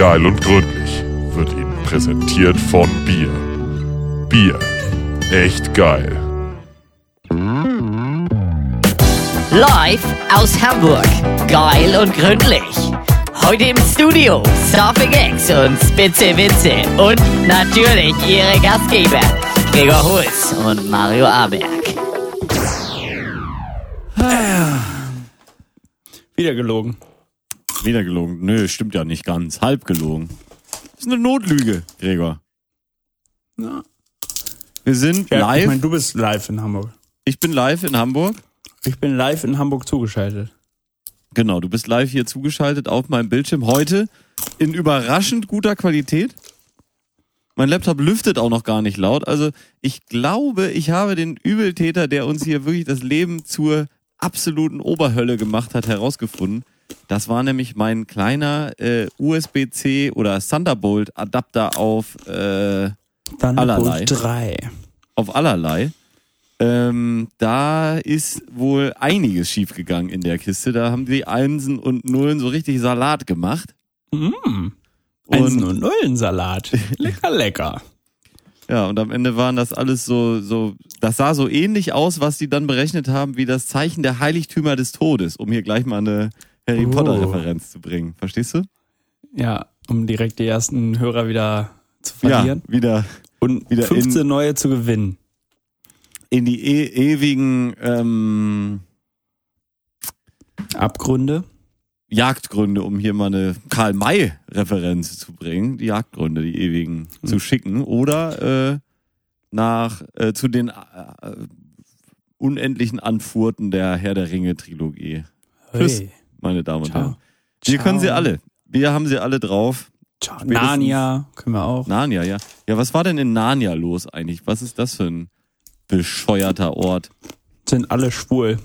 Geil und gründlich wird Ihnen präsentiert von Bier. Bier. Echt geil. Live aus Hamburg. Geil und gründlich. Heute im Studio Surfing X und Spitze Witze. Und natürlich Ihre Gastgeber Gregor Holz und Mario Aberg. Wieder gelogen. Wieder gelogen. Nö, stimmt ja nicht ganz. Halb gelogen. Das ist eine Notlüge, Gregor. Ja. Wir sind Ja, live. Ich meine, du bist live in Hamburg. ich bin live in Hamburg. Ich bin live in Hamburg zugeschaltet. Genau, du bist live hier zugeschaltet auf meinem Bildschirm. Heute in überraschend guter Qualität. Mein Laptop lüftet auch noch gar nicht laut. Also ich glaube, ich habe den Übeltäter, der uns hier wirklich das Leben zur absoluten Oberhölle gemacht hat, herausgefunden. Das war nämlich mein kleiner äh, USB-C oder Thunderbolt-Adapter auf, äh, Dann Allerlei. 3. auf allerlei. Ähm, da ist wohl einiges schiefgegangen in der Kiste. Da haben die Einsen und Nullen so richtig Salat gemacht. Mm. Einsen und Nullensalat. Lecker, lecker. Ja, und am Ende waren das alles so, so, das sah so ähnlich aus, was die dann berechnet haben, wie das Zeichen der Heiligtümer des Todes, um hier gleich mal eine Harry Oh. Potter-Referenz zu bringen. Verstehst du? Ja, um direkt die ersten Hörer wieder zu verlieren. Ja, wieder Und wieder 15 neue zu gewinnen. in die e ewigen ähm, Abgründe. Jagdgründe, um hier mal eine Karl-May-Referenz zu bringen, die Jagdgründe, die ewigen, zu schicken. Oder äh, nach äh, zu den äh, unendlichen Anfurten der Herr der Ringe-Trilogie. Tschüss. Meine Damen und Ciao. Herren. Wir Ciao. können sie alle. Wir haben sie alle drauf. Ciao. Spätestens- Narnia können wir auch. Narnia, ja. Ja, was war denn in Narnia los eigentlich? Was ist das für ein bescheuerter Ort? Sind alle schwul.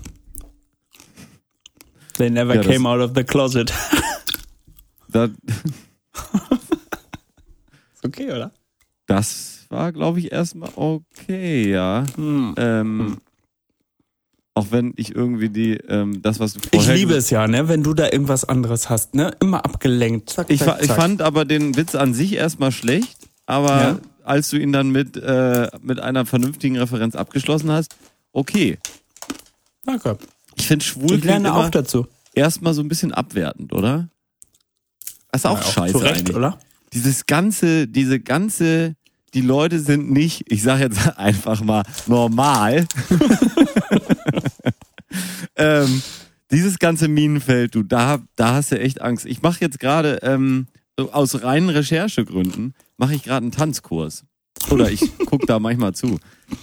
They never Ja, came out of the closet. Ist okay, oder? das war, glaube ich, erstmal okay, ja. Hm. Ähm, Auch wenn ich irgendwie die, ähm, das, was du Ich vorher liebe es ja, ne, wenn du da irgendwas anderes hast, ne? Immer abgelenkt. Zack, Ich, zack, ich zack. fand aber den Witz an sich erstmal schlecht, aber Ja. als du ihn dann mit, äh, mit einer vernünftigen Referenz abgeschlossen hast, okay. Danke. Ich finde schwul Ich lerne auch dazu. erstmal so ein bisschen abwertend, oder? Das ist auch Ja, scheiße Zu Recht, eigentlich. oder? Dieses ganze, diese ganze, die Leute sind nicht, ich sag jetzt einfach mal, normal. ähm, dieses ganze Minenfeld, du, da, da hast du echt Angst. Ich mache jetzt gerade, ähm, so aus reinen Recherchegründen, mache ich gerade einen Tanzkurs. Oder ich guck da manchmal zu.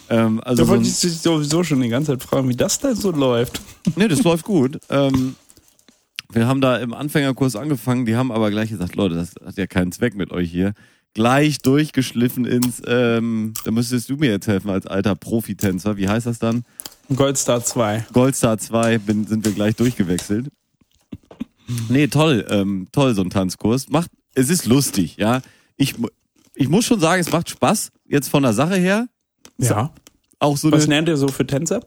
Ähm, also Da so wollte ein, ich dich sowieso schon die ganze Zeit fragen, wie das denn so läuft. Nee, das läuft gut. Ähm, wir haben da im Anfängerkurs angefangen, die haben aber gleich gesagt, Leute, das hat ja keinen Zweck mit euch hier. Gleich durchgeschliffen ins, ähm, da müsstest du mir jetzt helfen als alter Profitänzer. Wie heißt das dann? Goldstar 2. Goldstar 2 bin, sind wir gleich durchgewechselt. Nee, toll, ähm, toll, so ein Tanzkurs. Macht, es ist lustig, ja. Ich, ich muss schon sagen, es macht Spaß, jetzt von der Sache her. Ja. Auch so Was eine, lernt ihr so für Tänzer?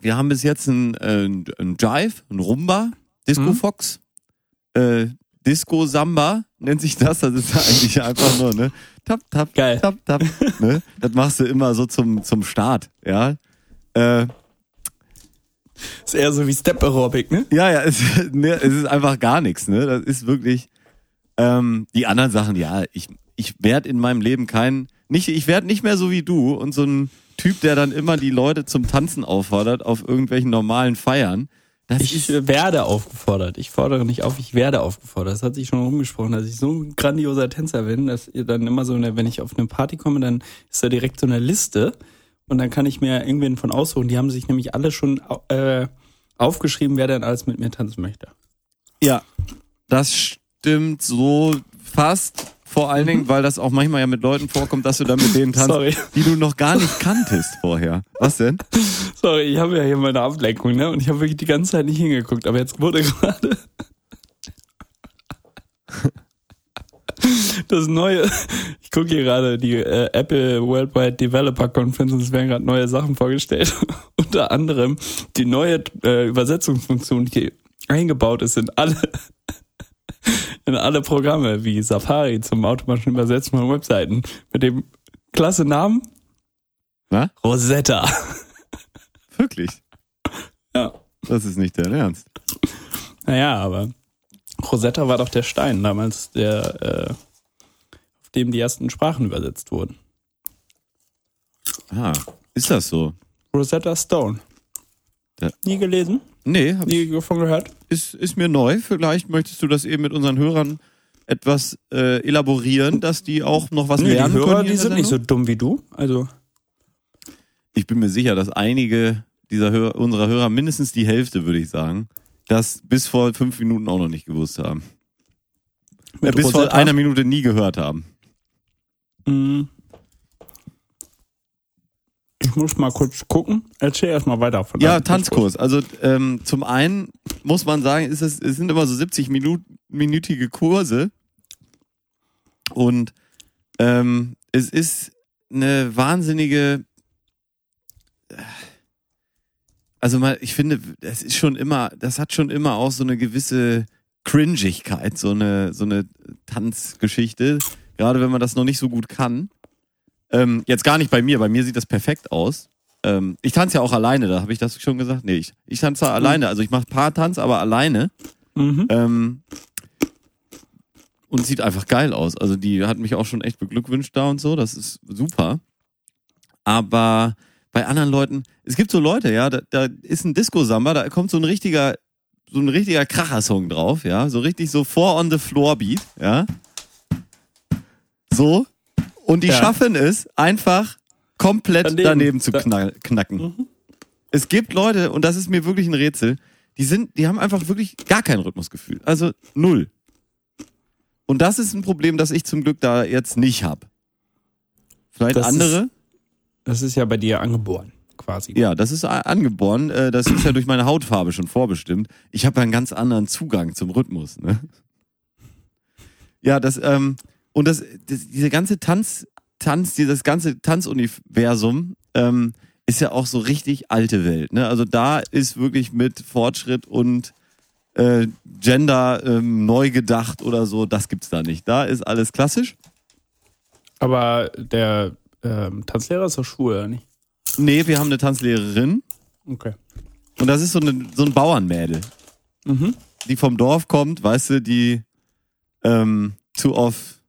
Wir haben bis jetzt ein, äh, ein Jive, ein Rumba, Disco Mhm. Fox, äh, Disco Samba nennt sich das. Das ist eigentlich einfach nur, ne? Tap, tap, Geil. tap, tap. Ne? Das machst du immer so zum, zum Start, ja. Äh, Ist eher so wie Step Aerobic, ne? ja, ja, es, ne, es ist einfach gar nichts, ne? Das ist wirklich. Ähm, die anderen Sachen, ja, ich, ich werde in meinem Leben kein, nicht, ich werde nicht mehr so wie du und so ein Typ, der dann immer die Leute zum Tanzen auffordert auf irgendwelchen normalen Feiern. Das Ich ist, werde aufgefordert. Ich fordere nicht auf, ich werde aufgefordert. Das hat sich schon rumgesprochen, dass ich so ein grandioser Tänzer bin, dass ihr dann immer so, eine, wenn ich auf eine Party komme, dann ist da direkt so eine Liste und dann kann ich mir irgendwen von aussuchen. Die haben sich nämlich alle schon äh, aufgeschrieben, wer denn alles mit mir tanzen möchte. Ja, das stimmt so fast. Vor allen Dingen, weil das auch manchmal ja mit Leuten vorkommt, dass du dann mit denen tanzt, Sorry. die du noch gar nicht kanntest vorher. Was denn? Sorry, ich habe ja hier meine Ablenkung, ne? Und ich habe wirklich die ganze Zeit nicht hingeguckt, aber jetzt wurde gerade das neue. Ich gucke hier gerade die äh, Apple Worldwide Developer Conference und es werden gerade neue Sachen vorgestellt. Unter anderem die neue äh, Übersetzungsfunktion, die eingebaut ist in alle in alle Programme wie Safari zum automatischen Übersetzen von Webseiten mit dem klasse Namen Na? Rosetta. Wirklich? Ja. Das ist nicht dein Ernst. Naja, aber Rosetta war doch der Stein damals, der, äh, dem die ersten Sprachen übersetzt wurden. Ah, ist das so? Rosetta Stone. Ja. Nie gelesen? Nee, hab Nie davon gehört? ist, ist mir neu. Vielleicht möchtest du das eben mit unseren Hörern etwas äh, elaborieren, dass die auch noch was Nee, die lernen Hörer, können. die sind nicht so dumm wie du. Also, Ich bin mir sicher, dass einige dieser Hörer, unserer Hörer, mindestens die Hälfte, würde ich sagen, das bis vor fünf Minuten auch noch nicht gewusst haben. Äh, mit bis vor Rosetta? einer Minute nie gehört haben. Mm. Ich muss mal kurz gucken. Erzähl erst mal weiter von Ja, Tanzkurs. Also ähm, zum einen muss man sagen, ist es, es sind immer so 70 Minut, minütige Kurse und ähm, es ist eine wahnsinnige. Also mal, ich finde, das ist schon immer, das hat schon immer auch so eine gewisse Cringigkeit, so eine so eine Tanzgeschichte. Gerade wenn man das noch nicht so gut kann. Ähm, jetzt gar nicht bei mir, bei mir sieht das perfekt aus. Ähm, ich tanze ja auch alleine, da habe ich das schon gesagt. Nee, ich, ich tanze alleine. Also ich mache Paartanz, aber alleine. Mhm. Ähm, und sieht einfach geil aus. Also die hat mich auch schon echt beglückwünscht da und so. Das ist super. Aber bei anderen Leuten, es gibt so Leute, ja, da, da ist ein Disco-Samba, da kommt so ein richtiger, so ein richtiger Kracher-Song drauf, ja. So richtig so Four on the Floor Beat, ja. So. Und die Ja. schaffen es, einfach komplett daneben, Daneben. zu knall, knacken. Es gibt Leute, und das ist mir wirklich ein Rätsel, die sind, die haben einfach wirklich gar kein Rhythmusgefühl. Also null. Und das ist ein Problem, das ich zum Glück da jetzt nicht habe. Vielleicht Das ist- andere? Das ist ja bei dir angeboren, quasi. Ja, das ist angeboren. Äh, Das ist ja durch meine Hautfarbe schon vorbestimmt. Ich habe einen ganz anderen Zugang zum Rhythmus. Ne? Ja, das ähm, und das, das diese ganze Tanz, Tanz, dieses ganze Tanzuniversum ähm, ist ja auch so richtig alte Welt. Ne? Also da ist wirklich mit Fortschritt und äh, Gender ähm, neu gedacht oder so. Das gibt's da nicht. Da ist alles klassisch. Aber der ähm, Tanzlehrer ist doch schwul, oder nicht? Nee, wir haben eine Tanzlehrerin Okay. und das ist so, eine, so ein Bauernmädel. Mhm. die vom Dorf kommt, weißt du, die ähm, zu oft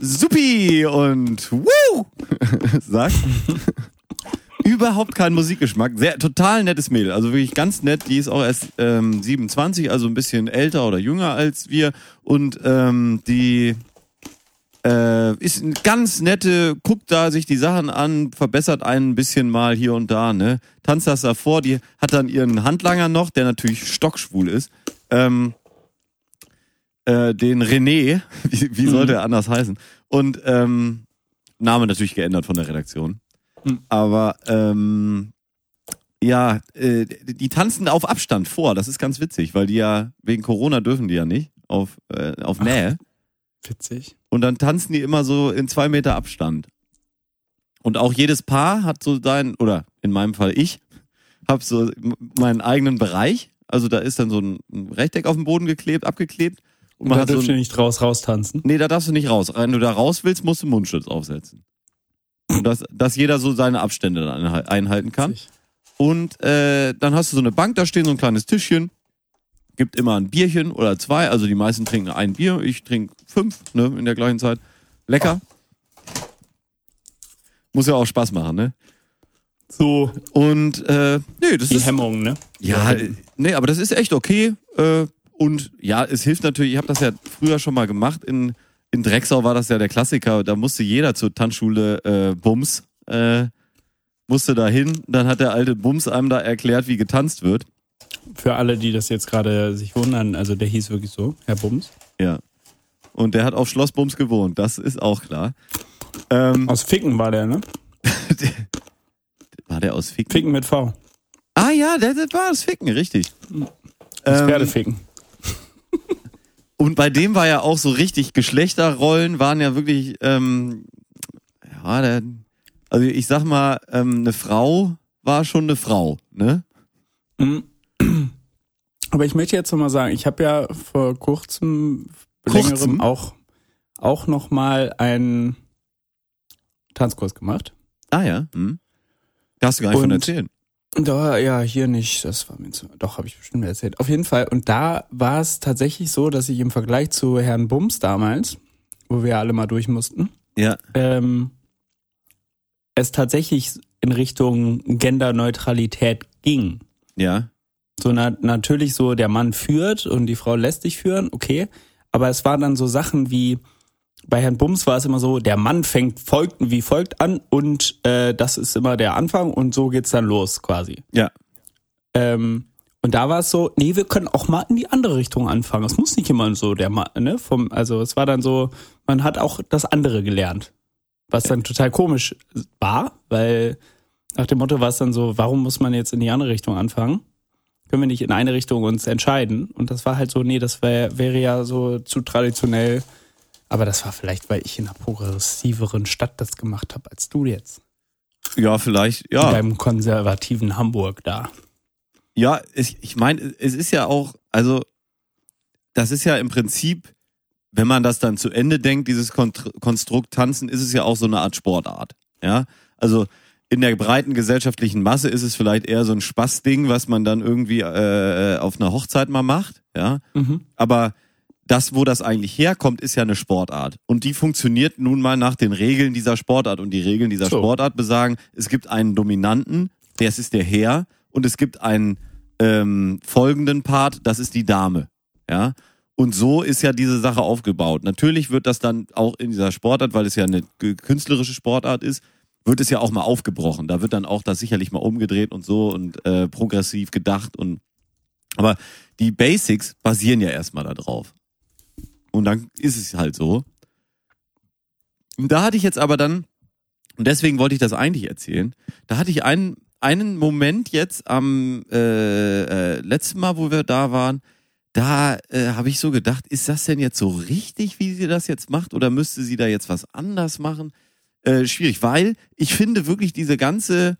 Supi und Woo sagt. Überhaupt keinen Musikgeschmack. Sehr total nettes Mädel. Also wirklich ganz nett. Die ist auch erst ähm, 27, also ein bisschen älter oder jünger als wir. Und ähm, die äh, ist eine ganz nette, guckt da sich die Sachen an, verbessert einen ein bisschen mal hier und da, ne? Tanzt das davor, die hat dann ihren Handlanger noch, der natürlich stockschwul ist. Ähm, äh, den René, wie, wie sollte er anders heißen? Und ähm, Name natürlich geändert von der Redaktion. Mhm. Aber ähm, ja, äh, die tanzen auf Abstand vor. Das ist ganz witzig, weil die ja wegen Corona dürfen die ja nicht auf äh, auf Nähe. Witzig. Und dann tanzen die immer so in zwei Meter Abstand. Und auch jedes Paar hat so sein, oder in meinem Fall ich, hab so meinen eigenen Bereich. Also da ist dann so ein ein Rechteck auf dem Boden geklebt, abgeklebt. Und Und man da hat so dürft ihr nicht raus, raus tanzen. Nee, da darfst du nicht raus. Wenn du da raus willst, musst du Mundschutz aufsetzen. Und dass, dass jeder so seine Abstände dann einhal- einhalten kann. Und äh, dann hast du so eine Bank, da stehen so ein kleines Tischchen. Gibt immer ein Bierchen oder zwei. Also die meisten trinken ein Bier. Ich trinke fünf ne, in der gleichen Zeit. Lecker. Muss ja auch Spaß machen, ne? So, Und äh, nee, das die ist Hemmung, ne? ja, nee, aber das ist echt okay. Äh, und ja, es hilft natürlich. Ich habe das ja früher schon mal gemacht. In in Drecksau war das ja der Klassiker. Da musste jeder zur Tanzschule äh, Bums äh, musste da hin. Dann hat der alte Bums einem da erklärt, wie getanzt wird. Für alle, die das jetzt gerade sich wundern, also der hieß wirklich so, Herr Bums. Ja. Und der hat auf Schloss Bums gewohnt. Das ist auch klar. Ähm, Aus Ficken war der, ne? war der aus Ficken? Ficken mit V. Ah ja, der, der war aus Ficken, richtig. Das Ähm, Pferdeficken. Und bei dem war ja auch so richtig Geschlechterrollen waren ja wirklich, ähm, ja, der, also ich sag mal, ähm, eine Frau war schon eine Frau, ne? Mhm. Aber ich möchte jetzt noch mal sagen, ich habe ja vor kurzem längerem kurzem? auch, auch nochmal einen Tanzkurs gemacht. Ah ja. Hm. Da hast du gar nicht von Und- erzählen. Da, ja, hier nicht. Das war mir zu. Doch, habe ich bestimmt erzählt. Auf jeden Fall. Und da war es tatsächlich so, dass ich im Vergleich zu Herrn Bums damals, wo wir alle mal durch mussten, Ja. ähm, es tatsächlich in Richtung Genderneutralität ging. Ja. So na, natürlich so, der Mann führt und die Frau lässt sich führen, okay. Aber es waren dann so Sachen wie, bei Herrn Bums war es immer so, der Mann fängt folgt wie folgt an und äh, das ist immer der Anfang und so geht's dann los quasi. Ja. Ähm, und da war es so, nee, wir können auch mal in die andere Richtung anfangen. Es muss nicht immer so der Mann, ne? Vom, also es war dann so, man hat auch das andere gelernt. Was dann total komisch war, weil nach dem Motto war es dann so, warum muss man jetzt in die andere Richtung anfangen? Können wir nicht in eine Richtung uns entscheiden? Und das war halt so, nee, das wär, wäre ja so zu traditionell. Aber das war vielleicht, weil ich in einer progressiveren Stadt das gemacht habe als du jetzt. Ja, vielleicht, In ja. deinem konservativen Hamburg da. Ja, ich, ich meine, es ist ja auch, also, das ist ja im Prinzip, wenn man das dann zu Ende denkt, dieses Konstrukt Tanzen, ist es ja auch so eine Art Sportart. Ja, also in der breiten gesellschaftlichen Masse ist es vielleicht eher so ein Spaßding, was man dann irgendwie äh, auf einer Hochzeit mal macht. Ja, Mhm. aber das, wo das eigentlich herkommt, ist ja eine Sportart. Und die funktioniert nun mal nach den Regeln dieser Sportart. Und die Regeln dieser So. Sportart besagen, es gibt einen Dominanten, der ist der Herr, und es gibt einen ähm, folgenden Part, das ist die Dame. Ja. Und so ist ja diese Sache aufgebaut. Natürlich wird das dann auch in dieser Sportart, weil es ja eine künstlerische Sportart ist, wird es ja auch mal aufgebrochen. Da wird dann auch das sicherlich mal umgedreht und so und äh, progressiv gedacht und aber die Basics basieren ja erstmal da drauf. Und dann ist es halt so. Und da hatte ich jetzt aber dann, und deswegen wollte ich das eigentlich erzählen, da hatte ich einen, einen Moment jetzt am äh, äh, letzten Mal, wo wir da waren, da äh, habe ich so gedacht, ist das denn jetzt so richtig, wie sie das jetzt macht, oder müsste sie da jetzt was anders machen? Äh, schwierig, weil ich finde wirklich diese ganze,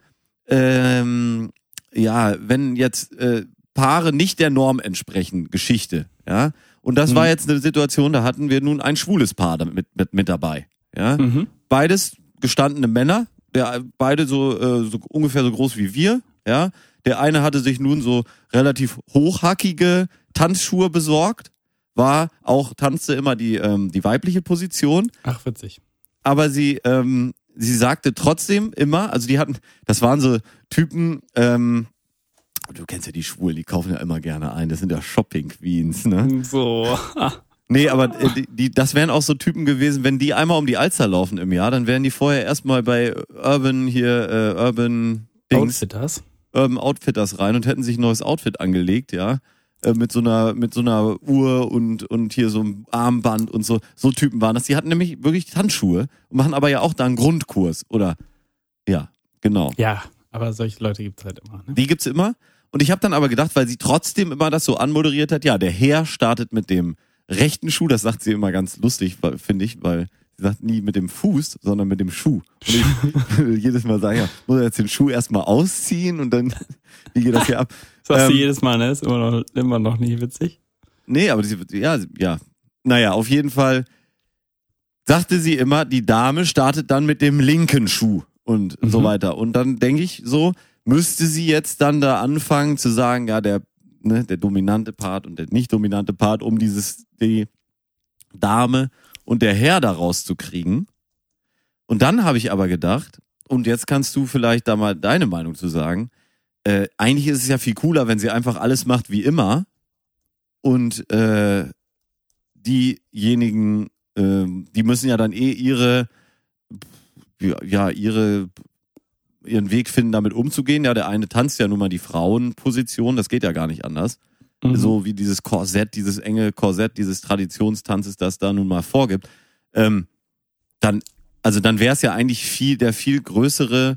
ähm, ja, wenn jetzt äh, Paare nicht der Norm entsprechen, Geschichte, ja. Und das war jetzt eine Situation, da hatten wir nun ein schwules Paar damit, mit, mit dabei, ja. Mhm. Beides gestandene Männer, der beide so, äh, so ungefähr so groß wie wir, ja. Der eine hatte sich nun so relativ hochhackige Tanzschuhe besorgt, war auch, tanzte immer die, ähm, die weibliche Position Ach, witzig. aber sie, ähm, sie sagte trotzdem immer, also die hatten, das waren so Typen, ähm, du kennst ja die Schwulen, die kaufen ja immer gerne ein, das sind ja Shopping Queens, ne? So. Nee, aber äh, die, die, das wären auch so Typen gewesen, wenn die einmal um die Alster laufen im Jahr, dann wären die vorher erstmal bei Urban hier, äh, Urban Dings, Outfitters. Urban Outfitters rein und hätten sich ein neues Outfit angelegt, ja. Äh, Mit so einer, mit so einer Uhr und, und hier so einem Armband und so. So Typen waren das. Die hatten nämlich wirklich Tanzschuhe und machen aber ja auch da einen Grundkurs, oder? Ja, genau. Ja, aber solche Leute gibt's halt immer. Ne? Die gibt's immer. Und ich habe dann aber gedacht, weil sie trotzdem immer das so anmoderiert hat, ja, der Herr startet mit dem rechten Schuh, das sagt sie immer ganz lustig, finde ich, weil sie sagt nie mit dem Fuß, sondern mit dem Schuh. Und ich will jedes Mal sagen, ja, muss er jetzt den Schuh erstmal ausziehen und dann, wie geht das hier ab? Sagst Ähm, du jedes Mal, ne? Ist immer noch, immer noch nicht witzig. Nee, aber sie, ja, ja. Naja, auf jeden Fall sagte sie immer, die Dame startet dann mit dem linken Schuh und so Mhm. weiter. Und dann denke ich so, müsste sie jetzt dann da anfangen zu sagen, ja, der, ne, der dominante Part und der nicht dominante Part, um dieses, die Dame und der Herr da rauszukriegen. Und dann habe ich aber gedacht, und jetzt kannst du vielleicht da mal deine Meinung zu sagen, äh, eigentlich ist es ja viel cooler, wenn sie einfach alles macht wie immer und äh, diejenigen, ähm, die müssen ja dann eh ihre, ja, ihre, ihren Weg finden, damit umzugehen. Ja, der eine tanzt ja nun mal die Frauenposition, das geht ja gar nicht anders. Mhm. So wie dieses Korsett, dieses enge Korsett, dieses Traditionstanzes, das da nun mal vorgibt. Ähm, dann, also dann wäre es ja eigentlich viel, der viel größere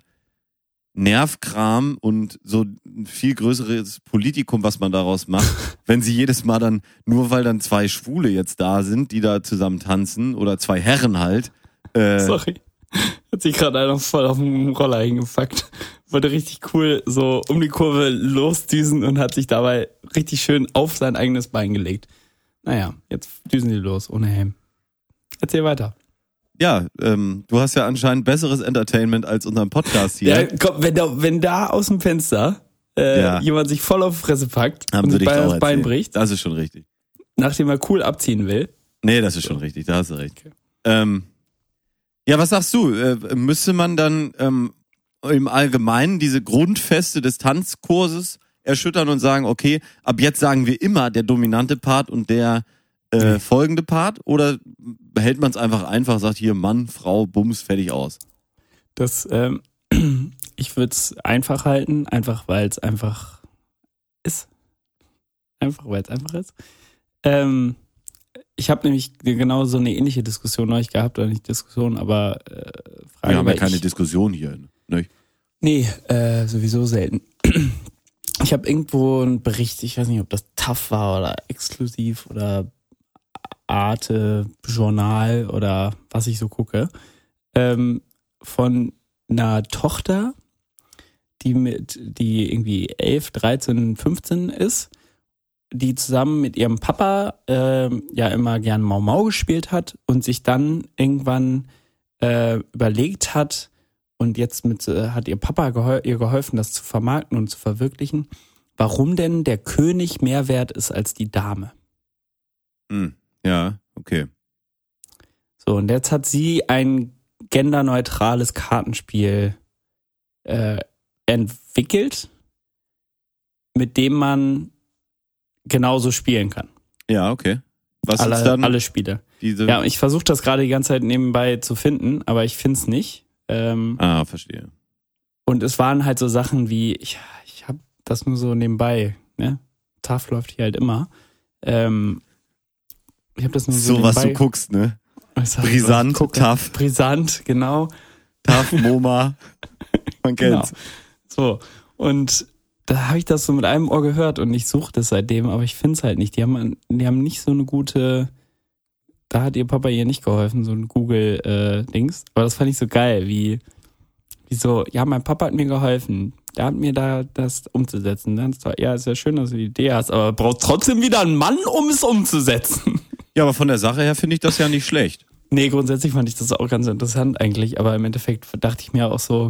Nervkram und so ein viel größeres Politikum, was man daraus macht, wenn sie jedes Mal dann, nur weil dann zwei Schwule jetzt da sind, die da zusammen tanzen, oder zwei Herren halt, äh, Sorry. Hat sich gerade einer voll auf dem Roller hingefuckt. Wollte richtig cool so um die Kurve losdüsen und hat sich dabei richtig schön auf sein eigenes Bein gelegt. Naja, jetzt düsen die los, ohne Helm. Erzähl weiter. Ja, ähm, du hast ja anscheinend besseres Entertainment als unseren Podcast hier. Ja, komm, wenn da, wenn da aus dem Fenster äh, Ja. jemand sich voll auf die Fresse packt Haben und sich das Bein erzählt. bricht, Das ist schon richtig. nachdem er cool abziehen will. Nee, das ist schon richtig, da hast du recht. Okay. Ähm, ja, was sagst du? Äh, müsste man dann ähm, im Allgemeinen diese Grundfeste des Tanzkurses erschüttern und sagen, okay, ab jetzt sagen wir immer der dominante Part und der äh, folgende Part? Oder behält man es einfach einfach, sagt hier Mann, Frau, Bums, fertig aus? Das, ähm, ich würde es einfach halten, einfach weil es einfach ist. Einfach weil es einfach ist. Ähm, ich habe nämlich genau so eine ähnliche Diskussion neulich gehabt, oder nicht Diskussion, aber äh, Frage. Wir haben ja keine ich, Diskussion hier. Ne? Nee, äh, sowieso selten. Ich habe irgendwo einen Bericht, ich weiß nicht, ob das TAF war oder exklusiv oder Arte, Journal oder was ich so gucke, ähm, von einer Tochter, die mit, die irgendwie 11, 13, 15 ist, die zusammen mit ihrem Papa ähm, ja immer gern Mau Mau gespielt hat und sich dann irgendwann äh, überlegt hat, und jetzt mit, äh, hat ihr Papa gehol ihr geholfen, das zu vermarkten und zu verwirklichen, warum denn der König mehr wert ist als die Dame. Hm. Ja, okay. So, und jetzt hat sie ein genderneutrales Kartenspiel äh, entwickelt, mit dem man genauso spielen kann. Ja, okay. Was alle, ist dann alle Spiele. diese... Ja, ich versuche das gerade die ganze Zeit nebenbei zu finden, aber ich finde es nicht. Ähm, ah, verstehe. Und es waren halt so Sachen wie, ich, ich habe das nur so nebenbei, ne? TAF läuft hier halt immer. Ähm, ich habe das nur so, So, was du nebenbei. guckst, ne? Ich Brisant, tough, Brisant, genau. tough, MoMA. Man genau. kennt's. So. Und da habe ich das so mit einem Ohr gehört und ich suche das seitdem, aber ich finde es halt nicht. Die haben, die haben nicht so eine gute, da hat ihr Papa ihr nicht geholfen, so ein Google-Dings. aber das fand ich so geil, wie, wie so, ja, mein Papa hat mir geholfen. Der hat mir da das umzusetzen. Ist ja, ist ja schön, dass du die Idee hast, aber brauchst trotzdem wieder einen Mann, um es umzusetzen. Ja, aber von der Sache her finde ich das ja nicht schlecht. Nee, grundsätzlich fand ich das auch ganz interessant eigentlich, aber im Endeffekt dachte ich mir auch so,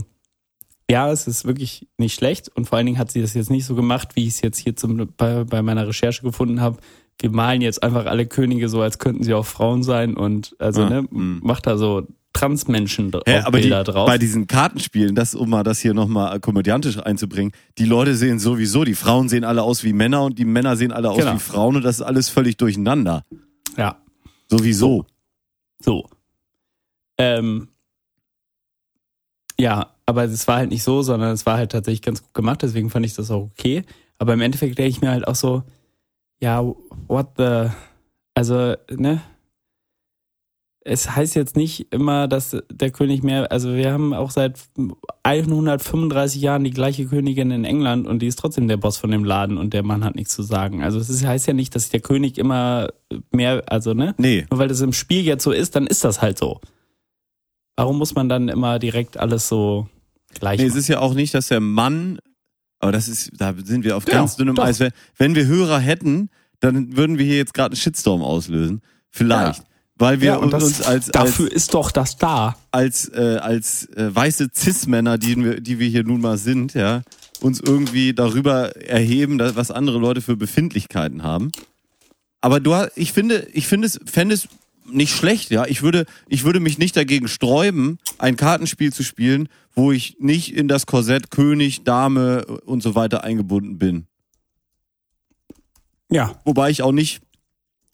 ja, es ist wirklich nicht schlecht und vor allen Dingen hat sie das jetzt nicht so gemacht, wie ich es jetzt hier zum, bei, bei meiner Recherche gefunden habe. Wir malen jetzt einfach alle Könige so, als könnten sie auch Frauen sein und also Ah, ne, mm. macht da so Transmenschen dra- Hä, aber die, Bilder drauf. bei diesen Kartenspielen, das, um mal das hier nochmal komödiantisch einzubringen, die Leute sehen sowieso, die Frauen sehen alle aus wie Männer und die Männer sehen alle aus Genau. wie Frauen und das ist alles völlig durcheinander. ja, Sowieso. so. Ähm, ja, aber es war halt nicht so, sondern es war halt tatsächlich ganz gut gemacht, deswegen fand ich das auch okay. Aber im Endeffekt denke ich mir halt auch so, ja, what the, also, ne? Es heißt jetzt nicht immer, dass der König mehr, also wir haben auch seit 135 Jahren die gleiche Königin in England und die ist trotzdem der Boss von dem Laden und der Mann hat nichts zu sagen. Also es ist, heißt ja nicht, dass der König immer mehr, also ne? Nee. Nur weil das im Spiel jetzt so ist, dann ist das halt so. Warum muss man dann immer direkt alles so gleich Nee, es ist ja auch nicht, dass der Mann, aber das ist, da sind wir auf Genau, ganz dünnem doch. Eis. Wenn- wir Hörer hätten, dann würden wir hier jetzt gerade einen Shitstorm auslösen. Vielleicht. Weil wir Ja, das, uns als, dafür als, ist doch das da. als, äh, als äh, weiße Cis-Männer, die wir, die wir hier nun mal sind, ja, uns irgendwie darüber erheben, dass, was andere Leute für Befindlichkeiten haben. Aber du hast, ich finde, ich finde es, fände es nicht schlecht, ja. Ich würde, ich würde mich nicht dagegen sträuben, ein Kartenspiel zu spielen, wo ich nicht in das Korsett König, Dame und so weiter eingebunden bin. Ja. Wobei ich auch nicht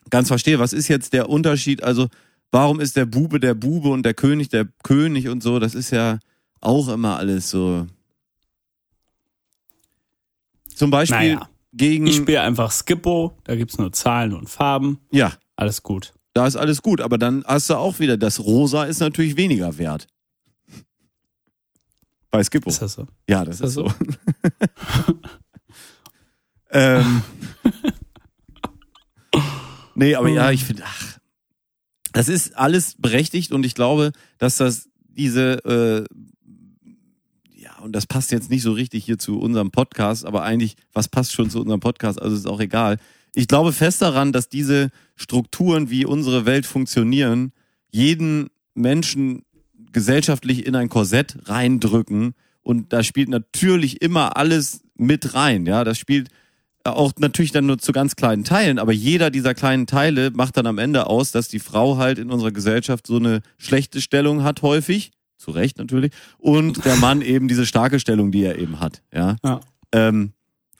ganz verstehe, was ist jetzt der Unterschied? Also, warum ist der Bube der Bube und der König der König und so? Das ist ja auch immer alles so. Zum Beispiel Naja. gegen. Ich spiele einfach Skippo, da gibt's nur Zahlen und Farben, ja, alles gut. Da ist alles gut, aber dann hast du auch wieder, das Rosa ist natürlich weniger wert. Bei Skippo. Ist das so? Ja, das Ist ist, das so. ähm, nee, aber ja, ich finde, ach, das ist alles berechtigt und ich glaube, dass das diese, äh, ja, und das passt jetzt nicht so richtig hier zu unserem Podcast, aber eigentlich, was passt schon zu unserem Podcast, also ist auch egal. Ich glaube fest daran, dass diese Strukturen, wie unsere Welt funktionieren, jeden Menschen gesellschaftlich in ein Korsett reindrücken. Und da spielt natürlich immer alles mit rein. Ja, das spielt auch natürlich dann nur zu ganz kleinen Teilen, aber jeder dieser kleinen Teile macht dann am Ende aus, dass die Frau halt in unserer Gesellschaft so eine schlechte Stellung hat häufig, zu Recht natürlich, und der Mann eben diese starke Stellung, die er eben hat. Ja. Ja. Ähm,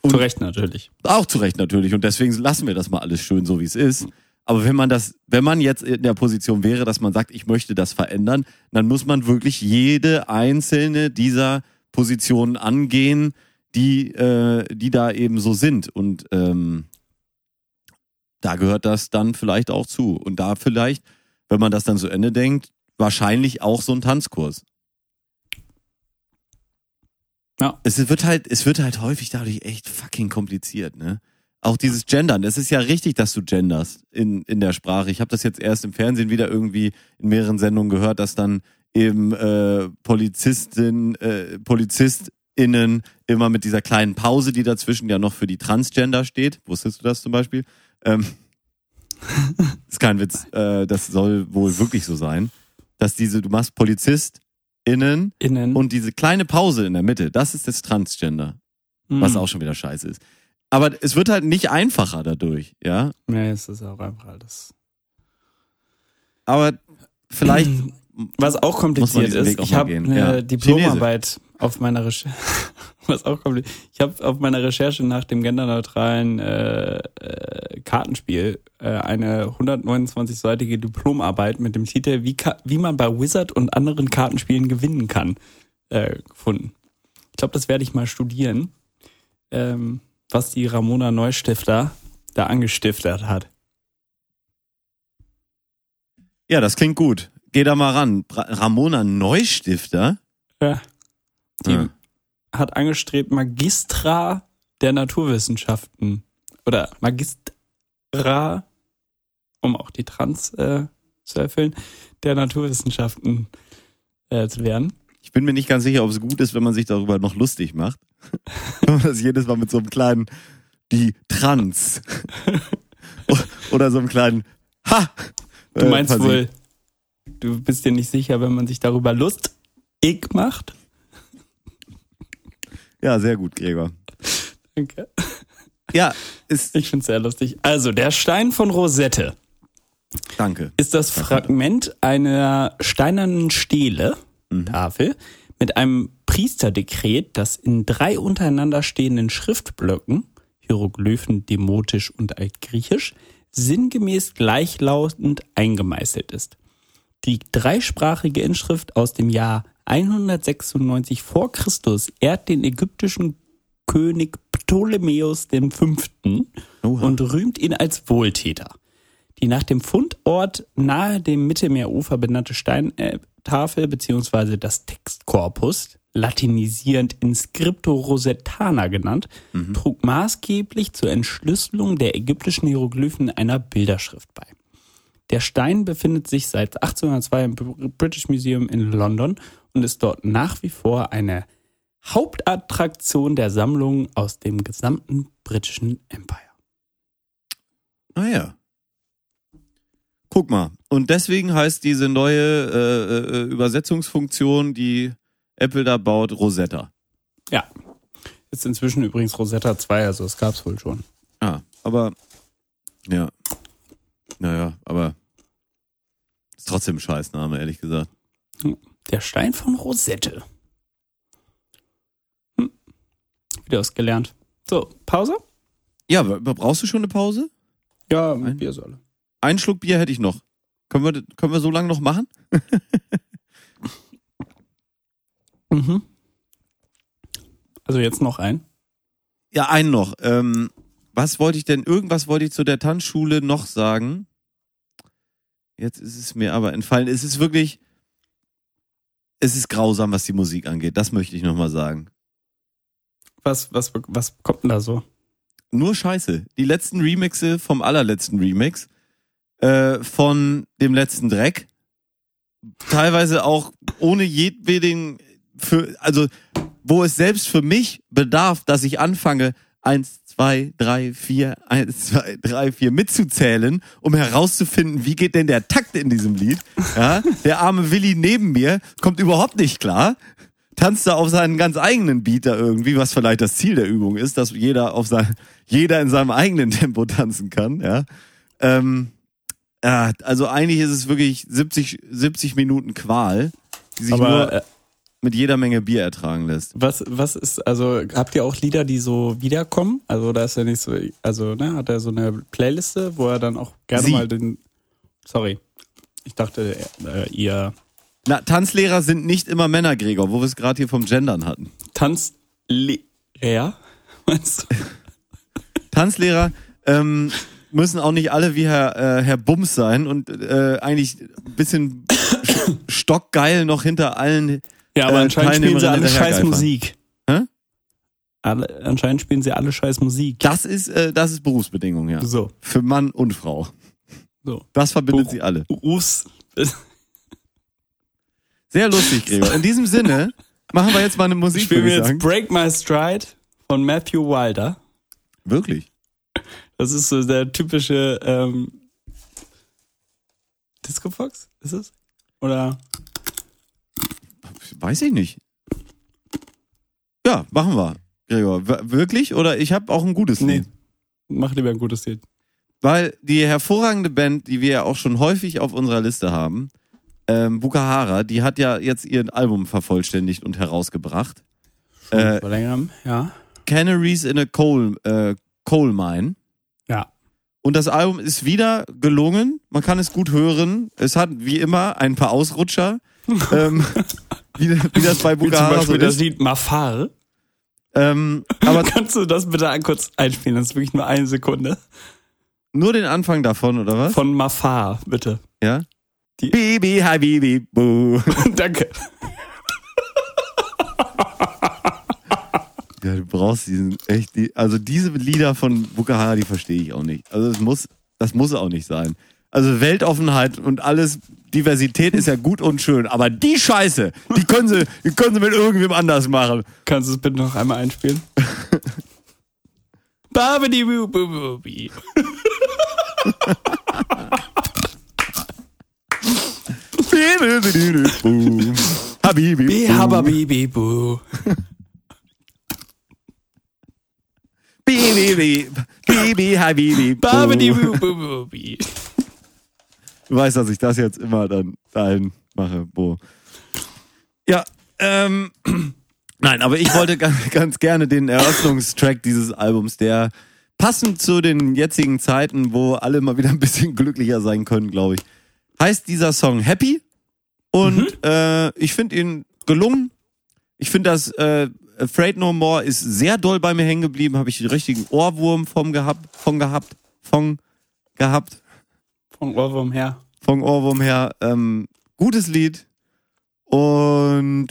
und Zu Recht natürlich. auch zu Recht natürlich. Und deswegen lassen wir das mal alles schön so, wie es ist. Aber wenn man das, wenn man jetzt in der Position wäre, dass man sagt, ich möchte das verändern, dann muss man wirklich jede einzelne dieser Positionen angehen, die, äh, die da eben so sind. Und ähm, da gehört das dann vielleicht auch zu. Und da vielleicht, wenn man das dann zu Ende denkt, wahrscheinlich auch so ein Tanzkurs. Ja. Es wird halt, es wird halt häufig dadurch echt fucking kompliziert, ne? Auch dieses Gendern, es ist ja richtig, dass du genderst in, in der Sprache. Ich habe das jetzt erst im Fernsehen wieder irgendwie in mehreren Sendungen gehört, dass dann eben äh, Polizistin, äh, PolizistInnen immer mit dieser kleinen Pause, die dazwischen ja noch für die Transgender steht. Wusstest du das zum Beispiel? Ähm, ist kein Witz, äh, das soll wohl wirklich so sein, dass diese, du machst PolizistInnen Innen. und diese kleine Pause in der Mitte, das ist das Transgender, was Mhm. auch schon wieder scheiße ist. Aber es wird halt nicht einfacher dadurch, ja. Nee, es ist auch einfach alles. Aber vielleicht, Was auch kompliziert ist, ich habe eine Ja. Diplomarbeit auf meiner Recherche. Was auch kompliziert. Ich habe auf meiner Recherche nach dem genderneutralen äh, äh, Kartenspiel äh, eine 129-seitige Diplomarbeit mit dem Titel wie, wie man bei Wizard und anderen Kartenspielen gewinnen kann äh, gefunden. Ich glaube, das werde ich mal studieren, ähm, was die Ramona Neustifter da angestiftet hat. Ja, das klingt gut. Geh da mal ran. Ramona Neustifter? Ja. Die Ja. hat angestrebt, Magistra der Naturwissenschaften oder Magistra, um auch die Trans äh, zu erfüllen, der Naturwissenschaften äh, zu werden. Ich bin mir nicht ganz sicher, ob es gut ist, wenn man sich darüber noch lustig macht. Wenn man das jedes Mal mit so einem kleinen, die Trans. Oder so einem kleinen Ha! Du äh, meinst versieht. wohl, du bist dir nicht sicher, wenn man sich darüber lustig macht? Ja, sehr gut, Gregor. Danke. Ja, ist, Ich find's sehr lustig. Also, der Stein von Rosette danke. ist das Fragment einer steinernen Stele, Tafel, mit einem Priesterdekret, das in drei untereinander stehenden Schriftblöcken, Hieroglyphen, Demotisch und Altgriechisch, sinngemäß gleichlautend eingemeißelt ist. Die dreisprachige Inschrift aus dem Jahr 196 vor Christus ehrt den ägyptischen König Ptolemäus V. Oha. und rühmt ihn als Wohltäter. Die nach dem Fundort nahe dem Mittelmeerufer benannte Steintafel bzw. das Textkorpus, latinisierend Inscripto Rosetana genannt, trug maßgeblich zur Entschlüsselung der ägyptischen Hieroglyphen einer Bilderschrift bei. Der Stein befindet sich seit 1802 im British Museum in London und ist dort nach wie vor eine Hauptattraktion der Sammlung aus dem gesamten britischen Empire. Ah ja. Guck mal. Und deswegen heißt diese neue äh, äh, Übersetzungsfunktion, die Apple da baut, Rosetta. Ja. Ist inzwischen übrigens Rosetta 2, also das gab's wohl schon. Ah, aber ja. Naja, aber ist trotzdem ein Scheißname, ehrlich gesagt. Der Stein von Rosette. Hm. Wieder was gelernt. So, Pause? Ja, brauchst du schon eine Pause? Ja, Ein- Biersäule. Einen Schluck Bier hätte ich noch. Können wir, können wir so lange noch machen? Mhm. Also jetzt noch ein. Ja, einen noch. Ähm, was wollte ich denn, irgendwas wollte ich zu der Tanzschule noch sagen. Jetzt ist es mir aber entfallen. Es ist wirklich, es ist grausam, was die Musik angeht. Das möchte ich nochmal sagen. Was, was, was kommt denn da so? Nur Scheiße. Die letzten Remixe vom allerletzten Remix, äh, von dem letzten Dreck. Teilweise auch ohne jedweden, für, also, wo es selbst für mich bedarf, dass ich anfange, eins, zwei, drei, vier, eins, zwei, drei, vier mitzuzählen, um herauszufinden, wie geht denn der Takt in diesem Lied. Ja, der arme Willi neben mir kommt überhaupt nicht klar, tanzt da auf seinen ganz eigenen Beat da irgendwie, was vielleicht das Ziel der Übung ist, dass jeder auf sein, jeder in seinem eigenen Tempo tanzen kann, ja. Ähm, ja, also eigentlich ist es wirklich 70, 70 Minuten Qual, die sich nur Aber äh, mit jeder Menge Bier ertragen lässt. was, was ist, also habt ihr auch Lieder, die so wiederkommen? Also da ist ja nicht so, also ne, hat er so eine Playliste, wo er dann auch gerne Sie. mal den, sorry, ich dachte, äh, ihr Na, Tanzlehrer sind nicht immer Männer, Gregor, wo wir es gerade hier vom Gendern hatten. Tanzlehrer, meinst du? Tanzlehrer ähm, müssen auch nicht alle wie Herr, äh, Herr Bums sein und äh, eigentlich ein bisschen sch- stockgeil noch hinter allen. Ja, aber äh, anscheinend spielen sie alle scheiß. Musik. Hä? Alle, anscheinend spielen sie alle scheiß Musik. Das ist, äh, das ist Berufsbedingung, ja. So, Für Mann und Frau. so. Das verbindet Beruf- sie alle. Berufs. Sehr lustig, Gregor. In diesem Sinne machen wir jetzt mal eine Musik, Spielen wir jetzt. Break My Stride von Matthew Wilder. Wirklich? Das ist so der typische ähm, Disco Fox, ist es? Oder? Weiß ich nicht. Ja, machen wir, Gregor. W wirklich? Oder ich habe auch ein gutes Nee. Lied. Mach lieber ein gutes Lied. Weil die hervorragende Band, die wir ja auch schon häufig auf unserer Liste haben, ähm, Bukahara, die hat ja jetzt ihr Album vervollständigt und herausgebracht. Äh, Vor längerem, ja. Canaries in a Coal, äh, Coal Mine. Ja. Und das Album ist wieder gelungen. Man kann es gut hören. Es hat wie immer ein paar Ausrutscher. ähm, wie, wie das bei Bukahara so Beispiel das ist. Lied Mafar. Ähm, aber Kannst du das bitte kurz einspielen? Das ist wirklich nur eine Sekunde. nur den Anfang davon, oder was? Von Mafar, bitte. Ja? Die- Bibi, Habibi, Boo. Danke. Ja, du brauchst diesen echt, also diese Lieder von Bukahara, die verstehe ich auch nicht. Also das muss, das muss auch nicht sein. Also Weltoffenheit und alles, Diversität ist ja gut und schön, aber die Scheiße, die können sie, die können sie mit irgendwem anders machen. Kannst du es bitte noch einmal einspielen? Babidi bu bu bu bi. Boom. Habibi. Bi boom. hababibi bu. Bibi, Bibi, Habibi. Babidi boom. Du weißt, dass ich das jetzt immer dann dahin mache, Bo. Ja, ähm, nein, aber ich wollte ganz, ganz gerne den Eröffnungstrack dieses Albums, der passend zu den jetzigen Zeiten, wo alle mal wieder ein bisschen glücklicher sein können, glaube ich, heißt dieser Song Happy. Und äh, ich finde ihn gelungen. Ich finde das äh, Afraid No More ist sehr doll bei mir hängen geblieben. Habe ich den richtigen Ohrwurm vom gehabt, von gehabt, von gehabt Von Ohrwurm her. von Ohrwurm her. Ähm, gutes Lied. Und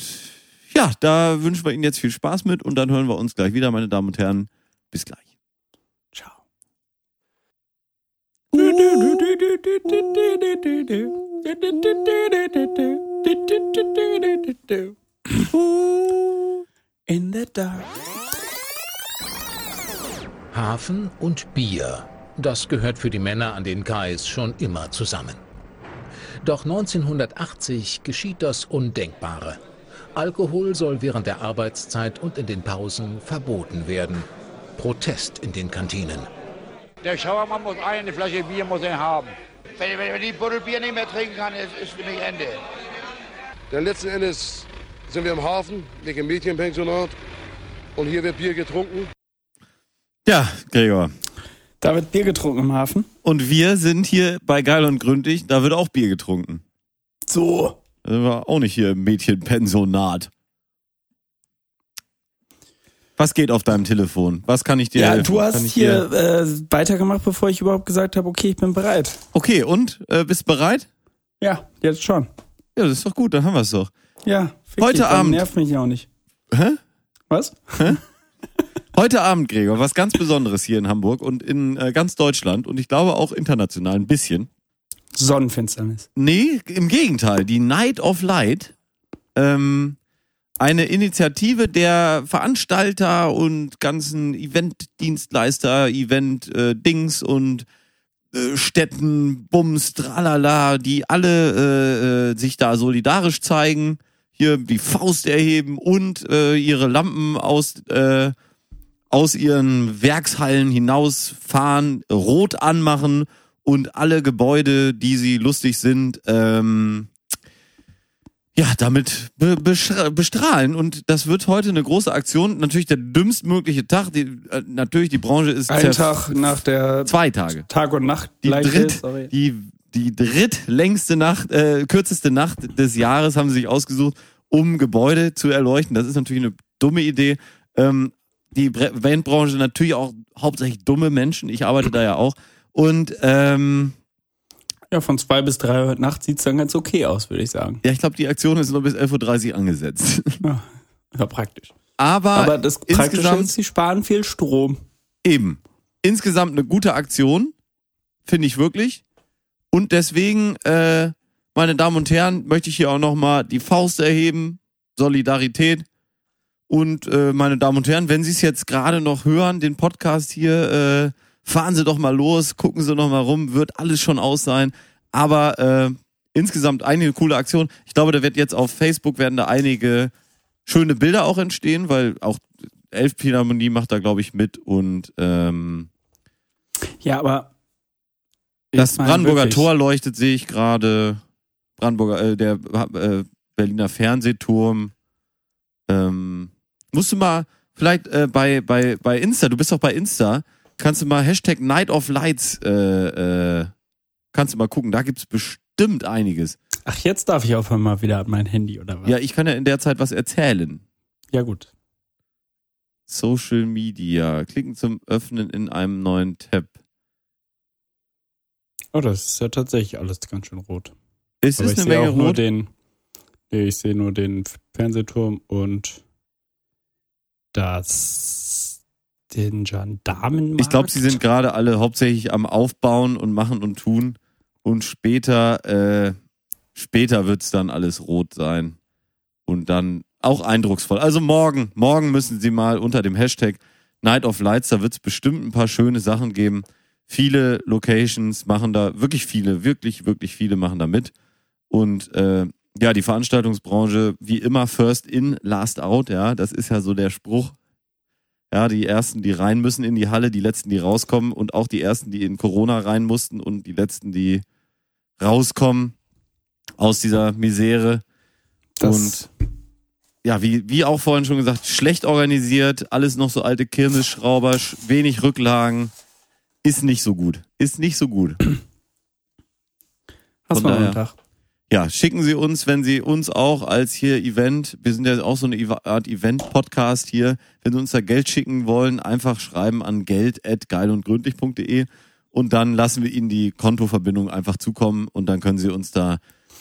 ja, da wünschen wir Ihnen jetzt viel Spaß mit und dann hören wir uns gleich wieder, meine Damen und Herren. Bis gleich. Ciao. In the dark. Hafen und Bier, das gehört für die Männer an den Kais schon immer zusammen. Doch 1980 geschieht das Undenkbare. Alkohol soll während der Arbeitszeit und in den Pausen verboten werden. Protest in den Kantinen. Der Schauermann muss eine Flasche Bier muss er haben. Wenn, wenn, wenn die Buddel Bier nicht mehr trinken kann, ist, ist für mich Ende. Denn letzten Endes sind wir im Hafen, nicht im Mädchenpensionat. Und hier wird Bier getrunken. Ja, Gregor. Da wird Bier getrunken im Hafen. Und wir sind hier bei Geil und Gründlich, da wird auch Bier getrunken. So. Da sind wir auch nicht hier im Mädchenpensionat. Was geht auf deinem Telefon? Was kann ich dir Ja, helfen? du hast hier äh, weitergemacht, bevor ich überhaupt gesagt habe, okay, ich bin bereit. Okay, und? Äh, bist bereit? Ja, jetzt schon. Ja, das ist doch gut, dann haben wir es doch. Ja. Heute dich, Abend. Nervt mich auch nicht. Hä? Was? Heute Abend, Gregor, was ganz Besonderes hier in Hamburg und in äh, ganz Deutschland und ich glaube auch international ein bisschen. Sonnenfinsternis. Nee, im Gegenteil. Die Night of Light, ähm, eine Initiative der Veranstalter und ganzen Eventdienstleister, Event-Dings und äh, Städten, Bums, tralala, die alle äh, äh, sich da solidarisch zeigen, hier die Faust erheben und äh, ihre Lampen aus, äh, aus ihren Werkshallen hinausfahren, rot anmachen und alle Gebäude, die sie lustig sind, ähm, ja, damit be bestrahlen. Und das wird heute eine große Aktion. Natürlich der dümmstmögliche Tag. Die, äh, natürlich, die Branche ist Ein Tag nach der zwei Tage. Tag und Nacht Die, dritt, sorry. die, die drittlängste Nacht, äh, kürzeste Nacht des Jahres haben sie sich ausgesucht, um Gebäude zu erleuchten. Das ist natürlich eine dumme Idee. Ähm, die Eventbranche natürlich auch hauptsächlich dumme Menschen. Ich arbeite da ja auch. Und ähm, Ja, von zwei bis drei heute Nacht sieht's dann ganz okay aus, würde ich sagen. ja, ich glaube, die Aktion ist nur bis 11.30 Uhr angesetzt. Ja, ja praktisch. Aber, Aber das Praktische insgesamt ist, sie sparen viel Strom. eben. Insgesamt eine gute Aktion, finde ich wirklich. Und deswegen, äh, meine Damen und Herren, möchte ich hier auch nochmal die Faust erheben. Solidarität. Und äh, meine Damen und Herren, wenn Sie es jetzt gerade noch hören, den Podcast hier, äh, fahren Sie doch mal los, gucken Sie noch mal rum, wird alles schon aus sein. Aber äh, insgesamt einige coole Aktion. Ich glaube, da wird jetzt auf Facebook werden da einige schöne Bilder auch entstehen, weil auch Elfphilharmonie macht da, glaube ich, mit und ähm, Ja, aber das Brandenburger wirklich, Tor leuchtet, sehe ich gerade. Brandenburger, äh, der äh, Berliner Fernsehturm. Ähm, musst du mal vielleicht äh, bei, bei, bei Insta, du bist doch bei Insta, kannst du mal Hashtag Night of Lights, äh, äh, kannst du mal gucken, da gibt's bestimmt einiges. Ach, jetzt darf ich auf einmal wieder mein Handy oder was? Ja, ich kann ja in der Zeit was erzählen. ja gut. Social Media. Klicken zum Öffnen in einem neuen Tab. Oh, das ist ja tatsächlich alles ganz schön rot. Es Aber ist ich eine sehe Menge rot. den, nee, ich sehe nur den Fernsehturm und das, den Gendarmenmarkt. Ich glaube, sie sind gerade alle hauptsächlich am Aufbauen und machen und tun. Und später, äh, später wird's dann alles rot sein. Und dann auch eindrucksvoll. Also morgen, morgen müssen sie mal unter dem Hashtag Night of Lights, da wird's bestimmt ein paar schöne Sachen geben. Viele Locations machen da, wirklich viele, wirklich, wirklich viele machen da mit. Und äh, ja, die Veranstaltungsbranche, wie immer, first in, last out, ja, das ist ja so der Spruch. Ja, die ersten, die rein müssen in die Halle, die letzten, die rauskommen und auch die ersten, die in Corona rein mussten und die letzten, die rauskommen aus dieser Misere. das, und ja, wie, wie auch vorhin schon gesagt, schlecht organisiert, alles noch so alte Kirmesschrauber, sch- wenig Rücklagen. Ist nicht so gut. Ist nicht so gut. von war daher. am Tag? Ja, schicken Sie uns, wenn Sie uns auch als hier Event, wir sind ja auch so eine Art Event-Podcast hier, wenn Sie uns da Geld schicken wollen, einfach schreiben an geld.geilundgründlich.de und dann lassen wir Ihnen die Kontoverbindung einfach zukommen und dann können Sie uns da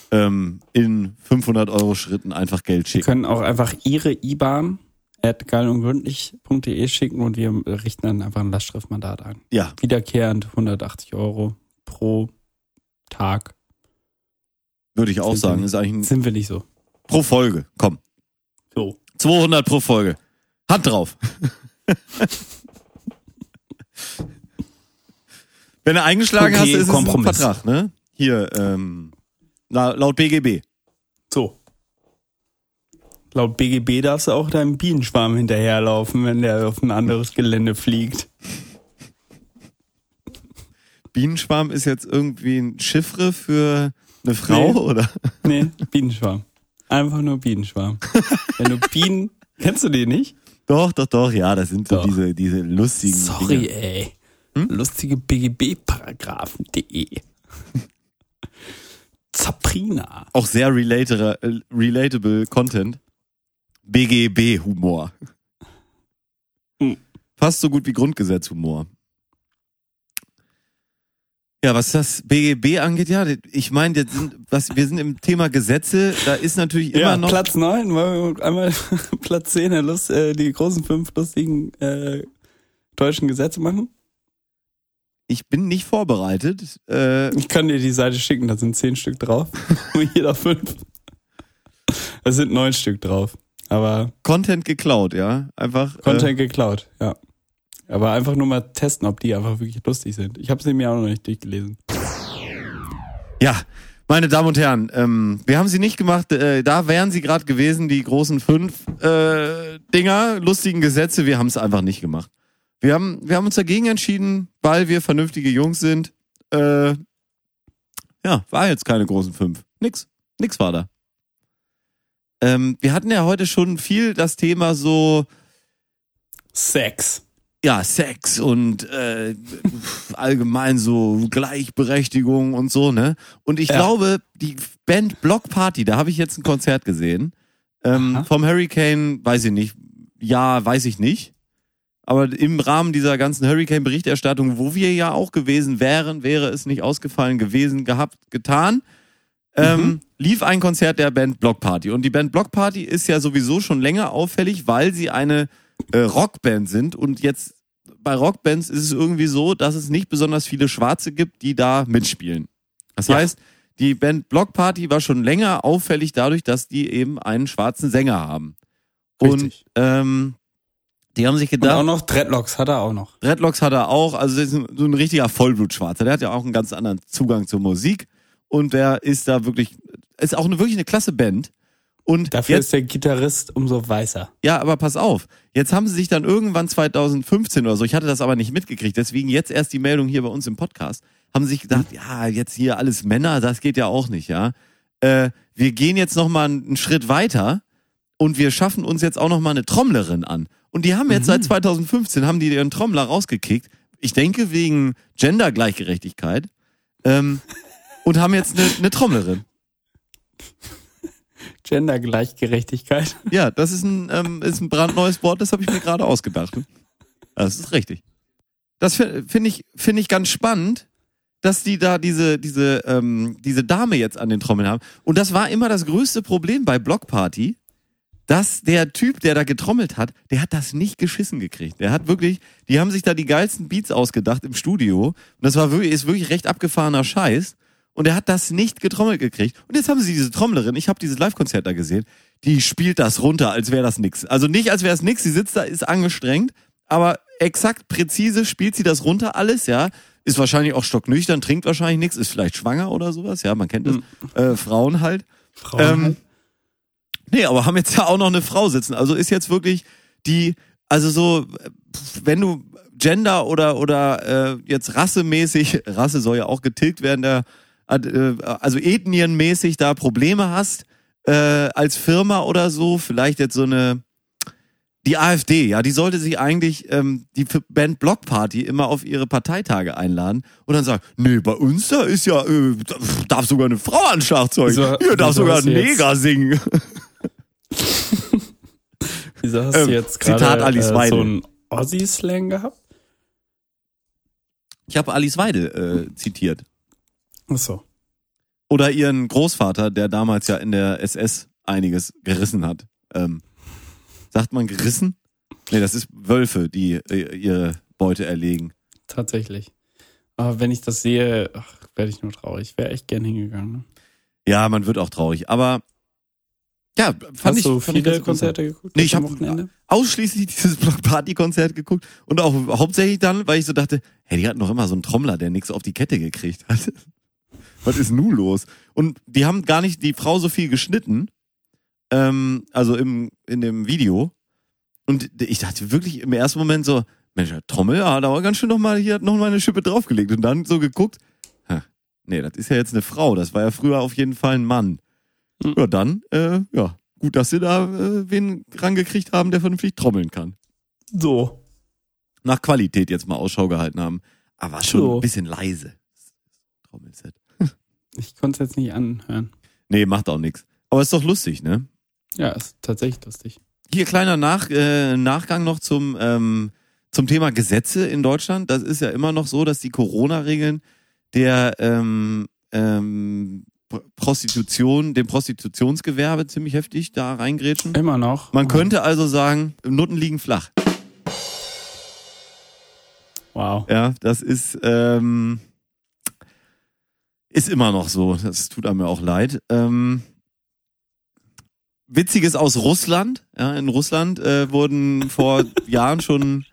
ähm, in 500 Euro Schritten einfach Geld Sie schicken. können auch einfach Ihre IBAN at geilundgründlich.de schicken und wir richten dann einfach ein Lastschriftmandat an. Ja, Wiederkehrend 180 Euro pro Tag. Würde ich auch Sind sagen. Ist eigentlich ein, Sind wir nicht so. pro Folge. Komm, So. 200 pro Folge. Hand drauf. Wenn du eingeschlagen Okay, hast, ist es ein Kompromiss. Vertrag, ne? Hier, ähm, la- laut BGB. So. Laut BGB darfst du auch deinem Bienenschwarm hinterherlaufen, wenn der auf ein anderes Gelände fliegt. Bienenschwarm ist jetzt irgendwie ein Chiffre für eine Frau, Nee. oder? Nee, Bienenschwarm. Einfach nur Bienenschwarm. wenn du Bienen. Kennst du die nicht? Doch, doch, doch, ja, das sind so Doch. diese, diese lustigen Sorry, Dinge. ey. Hm? Lustige BGB-Paragraphen.de. Zaprina. Auch sehr relatable, relatable Content. BGB-Humor. Hm. Fast so gut wie Grundgesetz-Humor. Ja, was das BGB angeht, ja, ich meine, was, wir sind im Thema Gesetze, da ist natürlich immer Ja, noch. Platz 9, wollen wir einmal Platz 10, der Lust, äh, die großen fünf lustigen äh, deutschen Gesetze machen? Ich bin nicht vorbereitet. Äh, Ich kann dir die Seite schicken, da sind zehn Stück drauf. Jeder fünf. Da sind neun Stück drauf. Aber Content geklaut, ja. Einfach. Content geklaut, ja. Aber einfach nur mal testen, ob die einfach wirklich lustig sind. Ich habe sie mir auch noch nicht durchgelesen. Ja, meine Damen und Herren, ähm, wir haben sie nicht gemacht. Äh, da wären sie gerade gewesen, die großen fünf äh, Dinger, lustigen Gesetze. Wir haben es einfach nicht gemacht. Wir haben, wir haben uns dagegen entschieden, weil wir vernünftige Jungs sind. Äh, ja, war jetzt keine großen fünf. Nix. Nix war da. Ähm, wir hatten ja heute schon viel das Thema so, Sex. Ja, Sex und äh, allgemein so Gleichberechtigung und so, ne? Und ich Ja. glaube, die Band Block Party, da habe ich jetzt ein Konzert gesehen. Ähm, vom Hurricane, weiß ich nicht. Ja, weiß ich nicht. Aber im Rahmen dieser ganzen Hurricane-Berichterstattung, wo wir ja auch gewesen wären, wäre es nicht ausgefallen gewesen, gehabt, getan, ähm, lief ein Konzert der Band Block Party. Und die Band Block Party ist ja sowieso schon länger auffällig, weil sie eine äh, Rockband sind. Und jetzt bei Rockbands ist es irgendwie so, dass es nicht besonders viele Schwarze gibt, die da mitspielen. Das Ja. heißt, die Band Block Party war schon länger auffällig dadurch, dass die eben einen schwarzen Sänger haben. Richtig. Und ähm, die haben sich Und gedacht, auch noch Dreadlocks hat er auch noch. Dreadlocks hat er auch, also ist ein- so ein richtiger Vollblutschwarzer. Der hat ja auch einen ganz anderen Zugang zur Musik und der ist da wirklich, ist auch eine, wirklich eine klasse Band. Und Dafür jetzt, ist der Gitarrist umso weißer. ja, aber pass auf, jetzt haben sie sich dann irgendwann 2015 oder so, ich hatte das aber nicht mitgekriegt, deswegen jetzt erst die Meldung hier bei uns im Podcast, haben sie sich gedacht, ja, jetzt hier alles Männer, das geht ja auch nicht, ja. Äh, wir gehen jetzt nochmal einen Schritt weiter und wir schaffen uns jetzt auch nochmal eine Trommlerin an. Und die haben jetzt seit 2015, haben die ihren Trommler rausgekickt, ich denke wegen Gendergleichgerechtigkeit, ähm, und haben jetzt eine, eine Trommlerin. Gendergleichgerechtigkeit. Ja, das ist ein, ähm, ist ein brandneues Wort, das habe ich mir gerade ausgedacht. Das ist richtig. Das fi- finde ich, finde ich ganz spannend, dass die da diese, diese, ähm, diese Dame jetzt an den Trommeln haben. Und das war immer das größte Problem bei Block Party, dass der Typ, der da getrommelt hat, der hat das nicht geschissen gekriegt. Der hat wirklich, die haben sich da die geilsten Beats ausgedacht im Studio. Und das war wirklich, ist wirklich recht abgefahrener Scheiß. Und er hat das nicht getrommelt gekriegt. Und jetzt haben sie diese Trommlerin, ich habe dieses Live-Konzert da gesehen, die spielt das runter, als wäre das nix. Also nicht, als wäre es nix, sie sitzt da, ist angestrengt, aber exakt präzise spielt sie das runter alles, ja. Ist wahrscheinlich auch stocknüchtern, trinkt wahrscheinlich nichts, ist vielleicht schwanger oder sowas, ja, man kennt das. Äh, Frauen halt. Frauen Ähm, halt. Nee, aber haben jetzt ja auch noch eine Frau sitzen. Also ist jetzt wirklich die, also so, wenn du Gender oder oder äh, jetzt rassemäßig, Rasse soll ja auch getilgt werden, der, also ethnienmäßig da Probleme hast äh, als Firma oder so, vielleicht jetzt so eine die AfD, ja, die sollte sich eigentlich ähm, die Band Block Party immer auf ihre Parteitage einladen und dann sagen, nee, bei uns da ist ja, äh, darf sogar eine Frau an Schlagzeug, Wieso- hier darf sogar ein Neger singen. Wieso hast ähm, du jetzt Zitat gerade Alice äh, Weidel. so einen Ossi-Slang gehabt? Ich habe Alice Weidel äh, zitiert. Achso. Oder ihren Großvater, der damals ja in der SS einiges gerissen hat. Ähm, sagt man gerissen? Nee, das ist Wölfe, die äh, ihre Beute erlegen. Tatsächlich. Aber wenn ich das sehe, ach, werde ich nur traurig. Ich wäre echt gern hingegangen. Ne? Ja, man wird auch traurig. Aber ja, fand Hast ich, du fand ich viele ganz Konzerte geguckt? Nee, ich am hab- Wochenende? ausschließlich dieses Block Party Konzert geguckt und auch hauptsächlich dann, weil ich so dachte, hey, die hatten doch immer so einen Trommler, der nichts auf die Kette gekriegt hat. Was ist nun los? Und die haben gar nicht die Frau so viel geschnitten, ähm, also im in dem Video. Und ich dachte wirklich im ersten Moment so, Mensch, der Trommel, ja, da war ganz schön noch mal hier hat noch mal eine Schippe draufgelegt und dann so geguckt, hä, nee, das ist ja jetzt eine Frau, das war ja früher auf jeden Fall ein Mann. Hm. Ja, dann, äh, ja, gut, dass sie da äh, wen rangekriegt haben, der vernünftig trommeln kann. So. Nach Qualität jetzt mal Ausschau gehalten haben. Aber schon So. ein bisschen leise. Trommelset. Ich konnte es jetzt nicht anhören. Nee, macht auch nichts. Aber ist doch lustig, ne? Ja, ist tatsächlich lustig. Hier kleiner Nach, äh, Nachgang noch zum, ähm, zum Thema Gesetze in Deutschland. Das ist ja immer noch so, dass die Corona-Regeln der ähm, ähm, Pr- Prostitution, dem Prostitutionsgewerbe ziemlich heftig da reingrätschen. Immer noch. Man könnte also sagen, Nutten liegen flach. Wow. Ja, das ist, ähm, ist immer noch so. Das tut einem ja auch leid. Ähm, Witziges aus Russland. Ja, in Russland äh, wurden vor Jahren schon.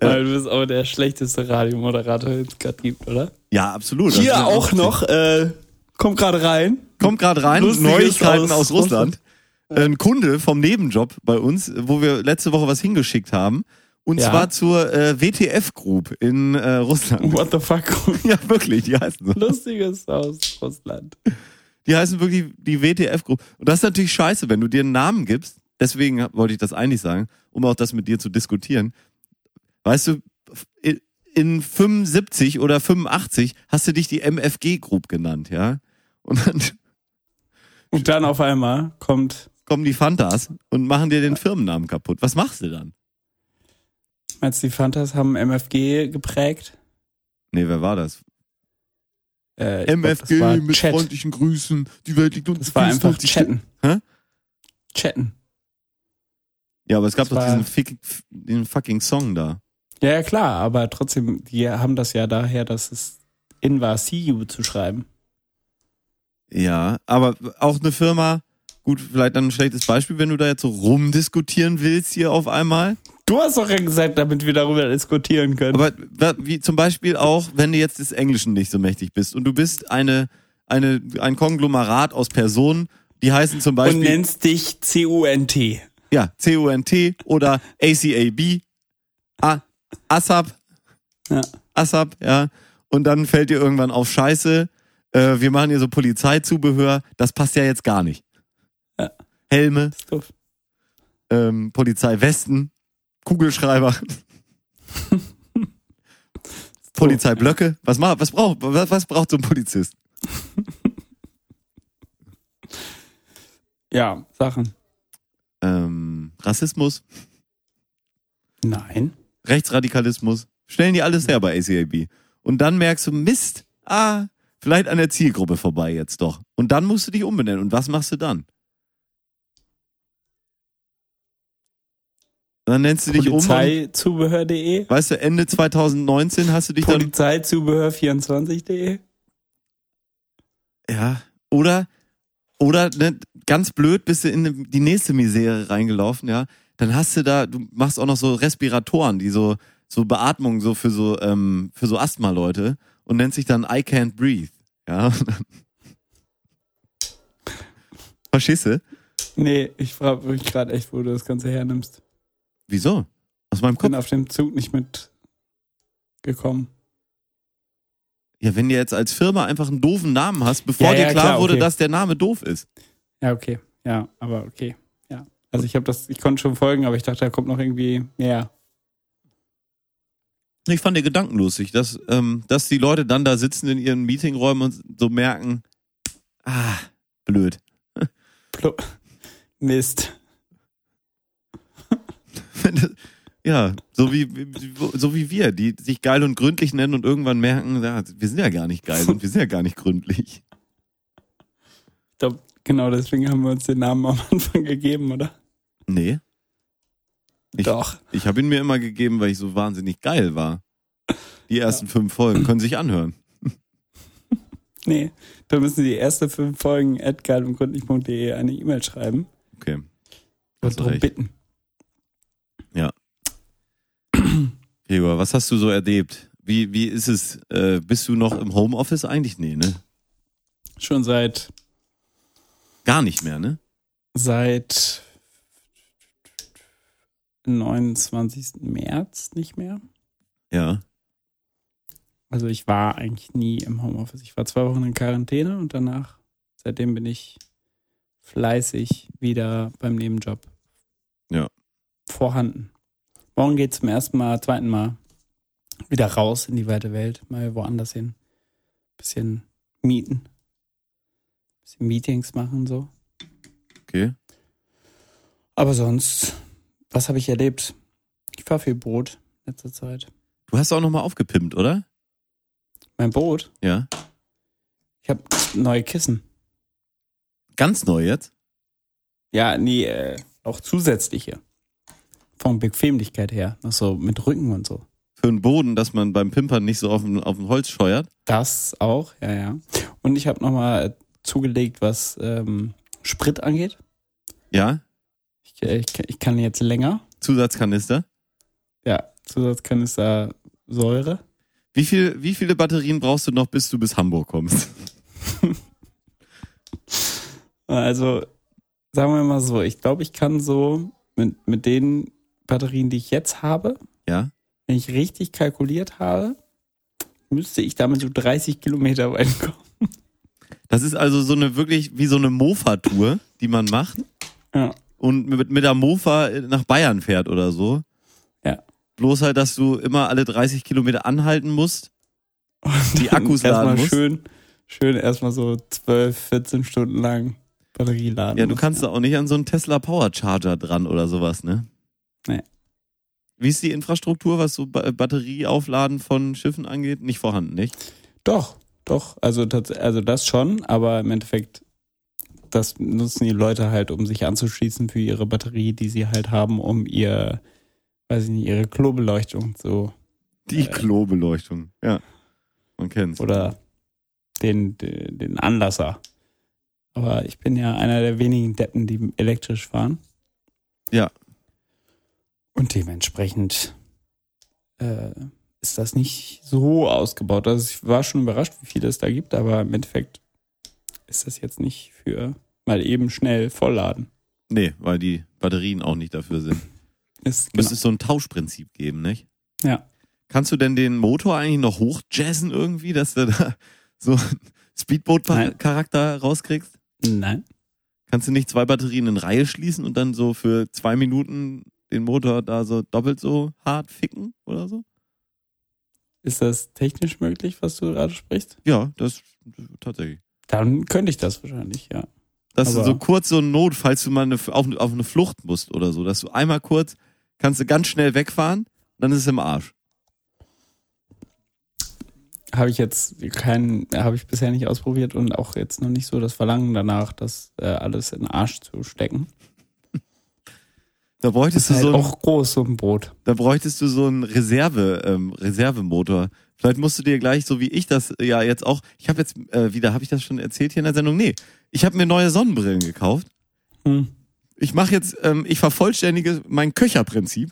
Weil du bist aber der schlechteste Radiomoderator, den es gerade gibt, oder? Ja, absolut. Hier ja auch noch, äh, kommt gerade rein. Kommt gerade rein, Lustiges Neuigkeiten aus aus, Russland. Ein Kunde vom Nebenjob bei uns, wo wir letzte Woche was hingeschickt haben. Und Ja. zwar zur äh, WTF Group in äh, Russland. What the fuck? Ja, wirklich, die heißen so. Lustiges aus Russland. Die heißen wirklich die WTF Group. Und das ist natürlich scheiße, wenn du dir einen Namen gibst. Deswegen wollte ich das eigentlich sagen, um auch das mit dir zu diskutieren. Weißt du, in- in 75 oder 85 hast du dich die MFG Group genannt, ja? Und dann Und dann auf einmal kommt, kommen die Fantas und machen dir den Firmennamen kaputt. Was machst du dann? Meinst du, die Fantas haben MFG geprägt? Nee, wer war das? Äh, ich glaub, das war Chat. freundlichen Grüßen. Die Welt liegt unter Das war einfach Chatten. Hä? Chatten. Ja, aber es gab Das doch diesen, fick, den fucking Song da. Ja, ja, klar, aber trotzdem, die haben das ja daher, dass es in war, see you zu schreiben. Ja, aber auch eine Firma, gut, vielleicht dann ein schlechtes Beispiel, wenn du da jetzt so rumdiskutieren willst hier auf einmal. Du hast doch ja gesagt, damit wir darüber diskutieren können. Aber wie zum Beispiel auch, wenn du jetzt des Englischen nicht so mächtig bist und du bist eine, eine, ein Konglomerat aus Personen, die heißen zum und Beispiel, nennst dich C-U-N-T. ja, C-O-N-T oder ACAB, A- ASAP, Ja. ASAP, ja. Und dann fällt dir irgendwann auf Scheiße, äh, wir machen hier so Polizeizubehör, das passt ja jetzt gar nicht. Ja. Helme, ähm, Polizeiwesten, Kugelschreiber, Polizeiblöcke. Was, macht, was, braucht, was, was braucht so ein Polizist? Ja, Sachen. Ähm, Rassismus, Nein. Rechtsradikalismus. Stellen die alles her bei ACAB. Und dann merkst du, Mist, ah, vielleicht an der Zielgruppe vorbei jetzt doch. Und dann musst du dich umbenennen. Und was machst du dann? Dann nennst du dich um. Polizeizubehör.de. Weißt du, Ende 2019 hast du dich dann. Polizeizubehör24.de. Ja. Oder, oder ne, ganz blöd bist du in die nächste Misere reingelaufen, ja. Dann hast du da, du machst auch noch so Respiratoren, die so, so Beatmung so für so, ähm, für so Asthma-Leute und nennt sich dann I can't breathe. Ja. Verstehst du? Nee, ich frage mich gerade echt, wo du das Ganze hernimmst. Wieso? Aus meinem Bin Kopf. auf dem Zug nicht mitgekommen. Ja, wenn du jetzt als Firma einfach einen doofen Namen hast, bevor Ja, ja, dir klar, klar, wurde, okay. dass der Name doof ist. Ja, okay. Ja, aber okay. Ja. Also ich habe das, ich konnte schon folgen, aber ich dachte, da kommt noch irgendwie mehr. Ich fand den Gedanken lustig, dass, ähm, dass die Leute dann da sitzen in ihren Meetingräumen und so merken, ah, blöd. Plo Mist. Ja, so wie, so wie wir, die sich geil und gründlich nennen und irgendwann merken, ja, wir sind ja gar nicht geil und wir sind ja gar nicht gründlich. Ich glaube, genau deswegen haben wir uns den Namen am Anfang gegeben, oder? Nee, Ich- Doch. ich habe ihn mir immer gegeben, weil ich so wahnsinnig geil war. Die ersten fünf Folgen können sich anhören. Nee, da müssen die ersten fünf Folgen at geilundgründlich.de eine E-Mail schreiben Okay. und darum recht. bitten. Gregor, was hast du so erlebt? Wie, wie ist es? Äh, bist du noch im Homeoffice eigentlich? Nee, ne? Schon seit Gar nicht mehr, ne? seit 29. März nicht mehr. Ja. Also ich war eigentlich nie im Homeoffice. Ich war zwei Wochen in Quarantäne und danach, seitdem bin ich fleißig wieder beim Nebenjob. Ja. Vorhanden. Morgen geht zum ersten Mal, zweiten Mal wieder raus in die weite Welt, mal woanders hin. Bisschen mieten. Bisschen Meetings machen so. Okay. Aber sonst, was habe ich erlebt? Ich fahre viel Boot in letzter Zeit. Du hast auch nochmal aufgepimpt, oder? Mein Boot? Ja. Ich habe neue Kissen. Ganz neu jetzt? Ja, nee, äh, auch zusätzliche. Von Bequemlichkeit her. So mit Rücken und so. Für einen Boden, dass man beim Pimpern nicht so auf dem, auf dem Holz scheuert. Das auch, ja, ja. Und ich habe nochmal zugelegt, was ähm, Sprit angeht. Ja? Ich, ich, ich kann jetzt länger. Zusatzkanister? Ja, Zusatzkanister Säure. Wie, viel, wie viele Batterien brauchst du noch, bis du bis Hamburg kommst? Also, sagen wir mal so, ich glaube, ich kann so mit, mit den Batterien, die ich jetzt habe, Ja? wenn ich richtig kalkuliert habe, müsste ich damit so 30 Kilometer weit kommen. Das ist also so eine wirklich wie so eine Mofa-Tour, die man macht Ja. und mit, mit der Mofa nach Bayern fährt oder so. Ja. Bloß halt, dass du immer alle 30 Kilometer anhalten musst, die Akkus laden erstmal musst. schön, schön erstmal so 12, 14 Stunden lang Batterie laden. Ja, du kannst da auch nicht an so einen Tesla Power Charger dran oder sowas, ne? Nee. Wie ist die Infrastruktur, was so ba Batterieaufladen von Schiffen angeht? Nicht vorhanden, nicht? Doch, doch. Also, tats- also das schon, aber im Endeffekt, das nutzen die Leute halt, um sich anzuschließen für ihre Batterie, die sie halt haben, um ihr, weiß ich nicht, ihre Klobeleuchtung so Die Klobeleuchtung, ja. Man kennt's. oder den, den, den Anlasser. Aber ich bin ja einer der wenigen Deppen, die elektrisch fahren. Ja. Und dementsprechend äh, ist das nicht so ausgebaut. Also ich war schon überrascht, wie viele es da gibt, aber im Endeffekt ist das jetzt nicht für mal eben schnell vollladen. Nee, weil die Batterien auch nicht dafür sind. Ist, Müsste es so ein Tauschprinzip geben, nicht? Genau. Ja. Kannst du denn den Motor eigentlich noch hochjazzen irgendwie, dass du da so Nein. Speedboat-Charakter rauskriegst? Nein. Kannst du nicht zwei Batterien in Reihe schließen und dann so für zwei Minuten den Motor da so doppelt so hart ficken oder so? Ist das technisch möglich, was du gerade sprichst? Ja, das tatsächlich. Dann könnte ich das wahrscheinlich, ja. Dass du Aber- so kurz so eine Not, falls du mal eine, auf, auf eine Flucht musst oder so, dass du einmal kurz, kannst du ganz schnell wegfahren, dann ist es im Arsch. Habe ich jetzt keinen, habe ich bisher nicht ausprobiert und auch jetzt noch nicht so das Verlangen danach, das äh, alles in den Arsch zu stecken. Da bräuchtest ist halt du so ein, auch groß, so ein Brot. da bräuchtest du so einen Reserve, ähm, Reservemotor. Vielleicht musst du dir gleich, so wie ich das ja jetzt auch, ich habe jetzt äh, wieder, habe ich das schon erzählt hier in der Sendung? Nee, ich habe mir neue Sonnenbrillen gekauft. Hm. Ich mache jetzt, ähm, ich vervollständige mein Köcherprinzip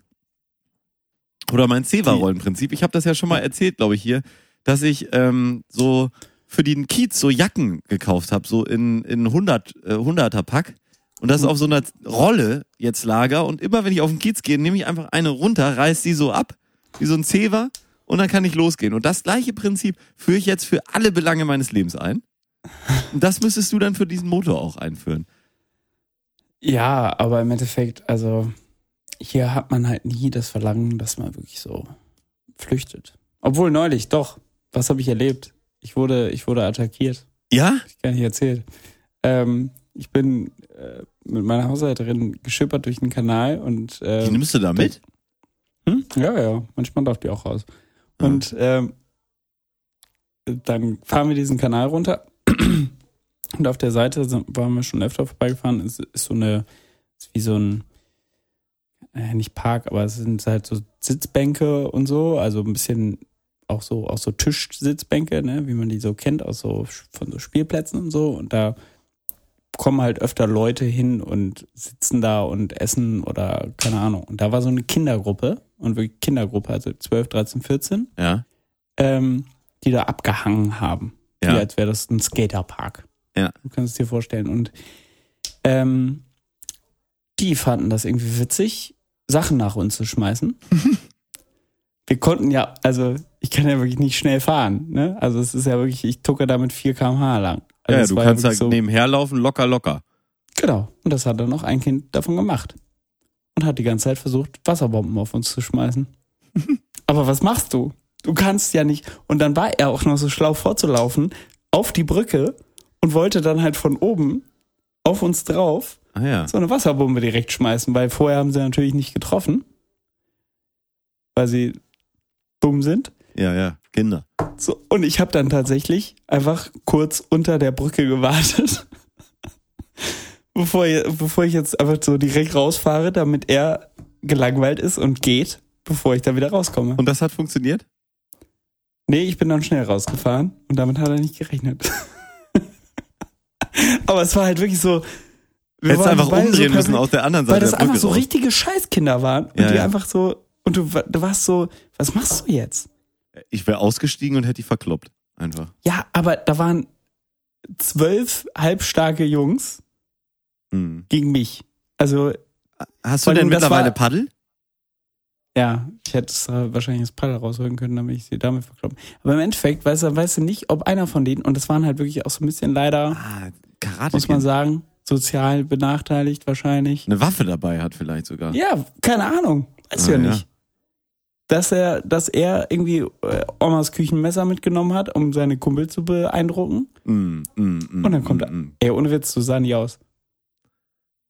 oder mein Zewa-Rollenprinzip. Ich habe das ja schon mal erzählt, glaube ich, hier, dass ich ähm, so für den Kiez so Jacken gekauft habe, so in, in 100, äh, 100er Pack. Und das auf so einer Rolle jetzt lager. Und immer wenn ich auf den Kiez gehe, nehme ich einfach eine runter, reiß die so ab, wie so ein Zewa, und dann kann ich losgehen. Und das gleiche Prinzip führe ich jetzt für alle Belange meines Lebens ein. Und das müsstest du dann für diesen Motor auch einführen. Ja, aber im Endeffekt, also hier hat man halt nie das Verlangen, dass man wirklich so flüchtet. Obwohl neulich, doch. Was habe ich erlebt? Ich wurde, ich wurde attackiert. Ja? Hab ich gar nicht erzählt. Ähm, ich bin äh, mit meiner Haushälterin geschippert durch den Kanal und Die ähm, nimmst du da mit? hm? ja, ja, manchmal darf die auch raus. Und ähm, dann fahren wir diesen Kanal runter und auf der Seite sind, waren wir schon öfter vorbeigefahren. Es ist so eine, ist wie so ein, äh, nicht Park, aber es sind halt so Sitzbänke und so, also ein bisschen auch so, auch so Tischsitzbänke, ne, wie man die so kennt, aus so, von so Spielplätzen und so. Und da kommen halt öfter Leute hin und sitzen da und essen oder keine Ahnung. Und da war so eine Kindergruppe und wirklich Kindergruppe, also 12, 13, 14, Ja. ähm, die da abgehangen haben. Ja. Wie als wäre das ein Skaterpark. Ja. Du kannst es dir vorstellen. Und ähm, die fanden das irgendwie witzig, Sachen nach uns zu schmeißen. Wir konnten ja, also ich kann ja wirklich nicht schnell fahren. Ne? Also es ist ja wirklich, ich tucke da mit 4 km/h lang. Ja, du kannst halt nebenher laufen, locker, locker. Genau. Und das hat dann noch ein Kind davon gemacht. Und hat die ganze Zeit versucht, Wasserbomben auf uns zu schmeißen. Aber was machst du? Du kannst ja nicht. Und dann war er auch noch so schlau vorzulaufen auf die Brücke und wollte dann halt von oben auf uns drauf Ah ja. so eine Wasserbombe direkt schmeißen, weil vorher haben sie natürlich nicht getroffen. Weil sie dumm sind. Ja, ja. Kinder. So, und ich habe dann tatsächlich einfach kurz unter der Brücke gewartet, bevor, ich- bevor ich jetzt einfach so direkt rausfahre, damit er gelangweilt ist und geht, bevor ich da wieder rauskomme. Und das hat funktioniert? nee, ich bin dann schnell rausgefahren und damit hat er nicht gerechnet. Aber es war halt wirklich so, wir Hättest einfach umdrehen müssen perfekt, auf der anderen Weil Seite das der einfach so raus. richtige Scheißkinder waren. Und Ja, die ja. einfach so, und du, du warst so, was machst du jetzt? Ich wäre ausgestiegen und hätte die verkloppt. Einfach. Ja, aber da waren zwölf halbstarke Jungs Hm. gegen mich. Also, Hast du denn mittlerweile war- Paddel? ja, ich hätte es äh, wahrscheinlich das Paddel rausholen können, damit ich sie damit verkloppen. Aber im Endeffekt weißt du, weißt du nicht, ob einer von denen, und das waren halt wirklich auch so ein bisschen leider, Ah, Karate. muss man sagen, sozial benachteiligt wahrscheinlich. Eine Waffe dabei hat vielleicht sogar. Ja, keine Ahnung. Weiß Ah, ja. nicht. Dass er, dass er irgendwie äh, Omas Küchenmesser mitgenommen hat, um seine Kumpel zu beeindrucken. Mm, mm, mm, Und dann kommt mm, er. mm. Ey, ohne Witz, du sah nie aus.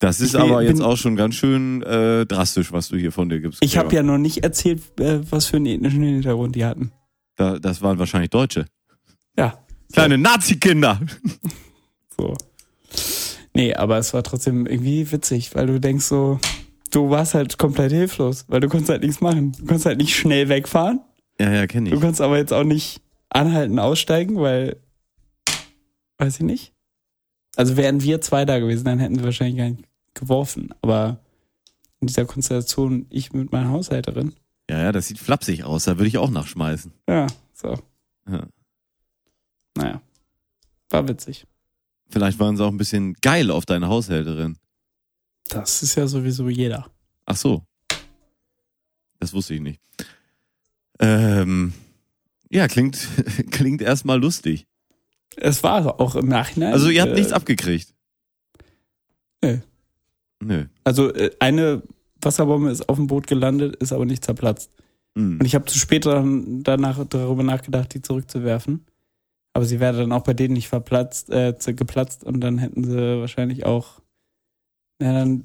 Das ist Ich bin- aber jetzt bin- auch schon ganz schön äh, drastisch, was du hier von dir gibst. Ich habe ja noch nicht erzählt, äh, was für einen ethnischen Hintergrund die hatten. Da, das waren wahrscheinlich Deutsche. Ja, Kleine Nazi-Kinder. so. Nee, aber es war trotzdem irgendwie witzig, weil du denkst so, du warst halt komplett hilflos, weil du konntest halt nichts machen. Du konntest halt nicht schnell wegfahren. Ja, ja, kenne Du ich. kannst aber jetzt auch nicht anhalten, aussteigen, weil, weiß ich nicht. Also wären wir zwei da gewesen, dann hätten wir wahrscheinlich gar nicht geworfen. Aber in dieser Konstellation, ich mit meiner Haushälterin, Ja, ja, das sieht flapsig aus. Da würde ich auch nachschmeißen. ja, so, Ja. naja, war witzig. Vielleicht waren sie auch ein bisschen geil auf deine Haushälterin. Das ist ja sowieso jeder. Ach so. Das wusste ich nicht. Ähm, ja, klingt, klingt erstmal lustig. Es war auch im Nachhinein. Also ihr habt äh, nichts abgekriegt. nö. Nö. Also äh, eine Wasserbombe ist auf dem Boot gelandet, ist aber nicht zerplatzt. Hm. Und ich habe zu spät danach darüber nachgedacht, die zurückzuwerfen. Aber sie wäre dann auch bei denen nicht verplatzt, äh, geplatzt und dann hätten sie wahrscheinlich auch. Ja, dann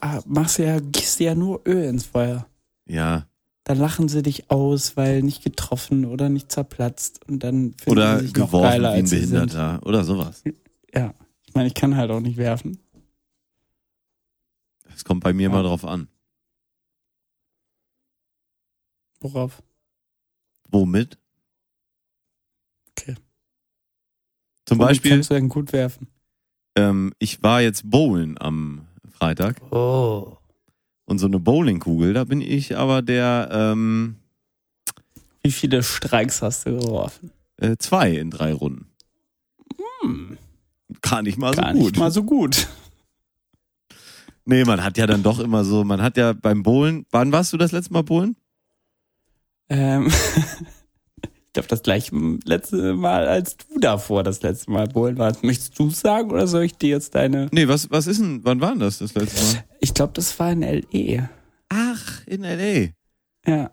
ah, machst du ja, gießt du ja nur Öl ins Feuer. Ja. Dann lachen sie dich aus, weil nicht getroffen oder nicht zerplatzt und dann finden Oder sie sich noch geworfen geiler wie ein. Behinderter. Oder sowas. Ja, ich meine, ich kann halt auch nicht werfen. Es kommt bei mir Ja. mal drauf an. Worauf? Womit? Okay. Zum Womit Beispiel, kannst du denn gut werfen? Ähm, ich war jetzt bowlen am Freitag Oh. und so eine Bowlingkugel, da bin ich aber der ähm, Wie viele Streiks hast du geworfen? äh, zwei in drei Runden. Hm, Gar nicht mal gar so gut. nicht mal so gut. Nee, man hat ja dann doch immer so, man hat ja beim Bowlen, wann warst du das letzte Mal Bowlen? Ähm, glaube, das gleiche letzte Mal, als du davor das letzte Mal Bowlen warst. Möchtest du sagen oder soll ich dir jetzt deine? Nee, was, was ist denn, wann war denn das das letzte Mal? Ich glaube, das war in LE. Ach, in L.A. Ja,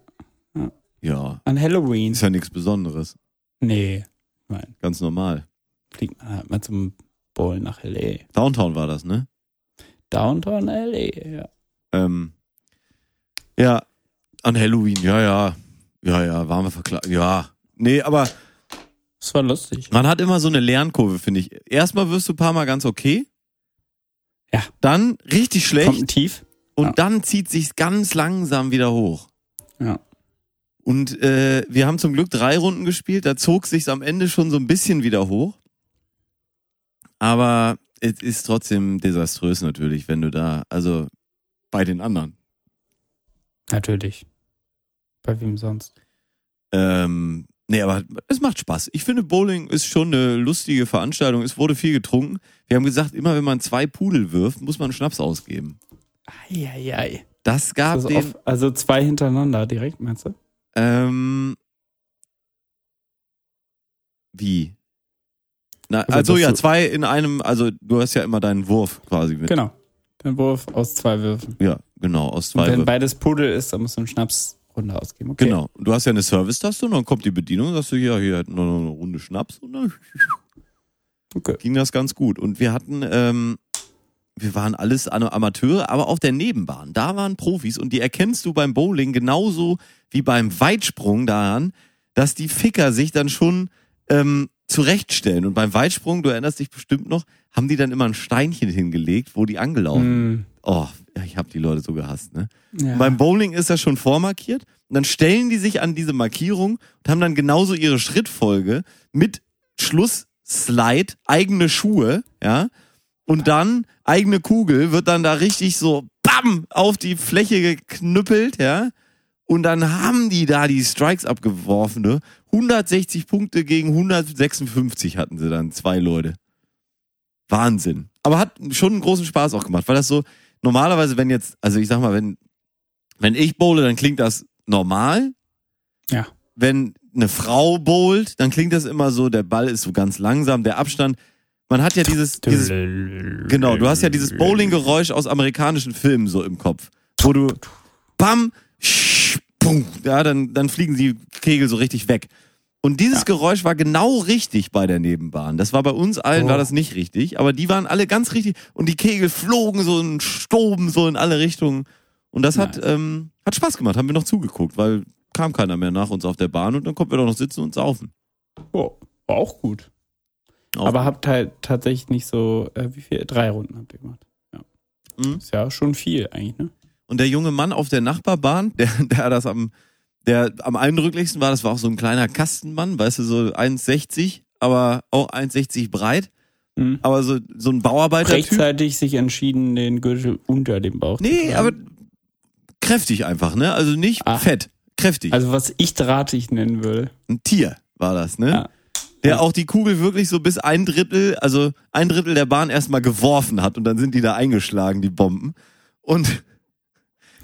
Ja, an Halloween. ist ja nichts Besonderes. Nee, nein, Ganz normal. fliegt man halt mal zum Bowlen nach LE. Downtown war das, ne? Downtown LE, ja. Ähm, ja, an Halloween, ja, ja. Ja, ja, waren wir verkleidet. Ja. Nee, aber Das war lustig. man hat immer so eine Lernkurve, finde ich. Erstmal wirst du ein paar Mal ganz okay. Ja. Dann richtig Kommt schlecht. Tief. Und ja. dann zieht sich's ganz langsam wieder hoch. Ja. Und äh, wir haben zum Glück drei Runden gespielt. Da zog sich's am Ende schon so ein bisschen wieder hoch. Aber es ist trotzdem desaströs natürlich, wenn du da, also bei den anderen. Natürlich. Bei wem sonst? Ähm, nee, aber es macht Spaß. Ich finde, Bowling ist schon eine lustige Veranstaltung. Es wurde viel getrunken. Wir haben gesagt, immer wenn man zwei Pudel wirft, muss man Schnaps ausgeben. Eieiei. Das gab den. auf, also zwei hintereinander direkt, meinst du? Ähm, wie? Na, Also, also ja, zwei in einem, also du hast ja immer deinen Wurf quasi mit. Genau. Den Wurf aus zwei Würfen. Ja, genau, aus Und zwei wenn Würfen. beides Pudel ist, dann musst du einen Schnapsrunde ausgeben. Okay. Genau. Du hast ja eine Service-Taste und dann kommt die Bedienung und sagst du, ja, hier noch eine Runde Schnaps und dann Okay. ging das ganz gut. Und wir hatten, ähm, wir waren alles Am- Amateure, aber auf der Nebenbahn, da waren Profis und die erkennst du beim Bowling genauso wie beim Weitsprung daran, dass die Ficker sich dann schon ähm, zurechtstellen. Und beim Weitsprung, du erinnerst dich bestimmt noch, haben die dann immer ein Steinchen hingelegt, wo die angelaufen. Hm, Oh, ich habe die Leute so gehasst, ne? ja. Beim Bowling ist das schon vormarkiert. Und dann stellen die sich an diese Markierung und haben dann genauso ihre Schrittfolge mit Schlussslide, eigene Schuhe, ja. Und dann, eigene Kugel, wird dann da richtig so, bam, auf die Fläche geknüppelt, ja. Und dann haben die da die Strikes abgeworfen, ne? 160 Punkte gegen 156 hatten sie dann, zwei Leute. Wahnsinn. Aber hat schon einen großen Spaß auch gemacht, weil das so, normalerweise, wenn jetzt, also ich sag mal, wenn, wenn ich bowle, dann klingt das normal. Ja. Wenn eine Frau bowlt, dann klingt das immer so, der Ball ist so ganz langsam, der Abstand. Man hat ja dieses, dieses Genau, du hast ja dieses Bowling-Geräusch aus amerikanischen Filmen so im Kopf, wo du bam, sch, pum, ja, dann, dann fliegen die Kegel so richtig weg. Und dieses Ja. Geräusch war genau richtig bei der Nebenbahn. Das war bei uns allen, Oh. war das nicht richtig, aber die waren alle ganz richtig und die Kegel flogen so und stoben so in alle Richtungen. Und das hat, ähm, hat Spaß gemacht, haben wir noch zugeguckt, weil kam keiner mehr nach uns auf der Bahn und dann konnten wir doch noch sitzen und saufen. Oh, war auch gut. Auch Aber habt halt tatsächlich nicht so, äh, wie viel? Drei Runden habt ihr gemacht. Ja. Mhm. Ist ja schon viel eigentlich, ne? Und der junge Mann auf der Nachbarbahn, der, der das am, der am eindrücklichsten war, das war auch so ein kleiner Kastenmann, weißt du, so 1,60, aber auch 1,60 breit, Mhm. aber so, so ein Bauarbeitertyp. Rechtzeitig sich entschieden, den Gürtel unter dem Bauch zu Nee, tragen. aber kräftig einfach, ne? Also nicht Ah. fett, kräftig. Also was ich drahtig nennen würde. ein Tier war das, ne? Ja. Der auch die Kugel wirklich so bis ein Drittel, also ein Drittel der Bahn erstmal geworfen hat und dann sind die da eingeschlagen, die Bomben. Und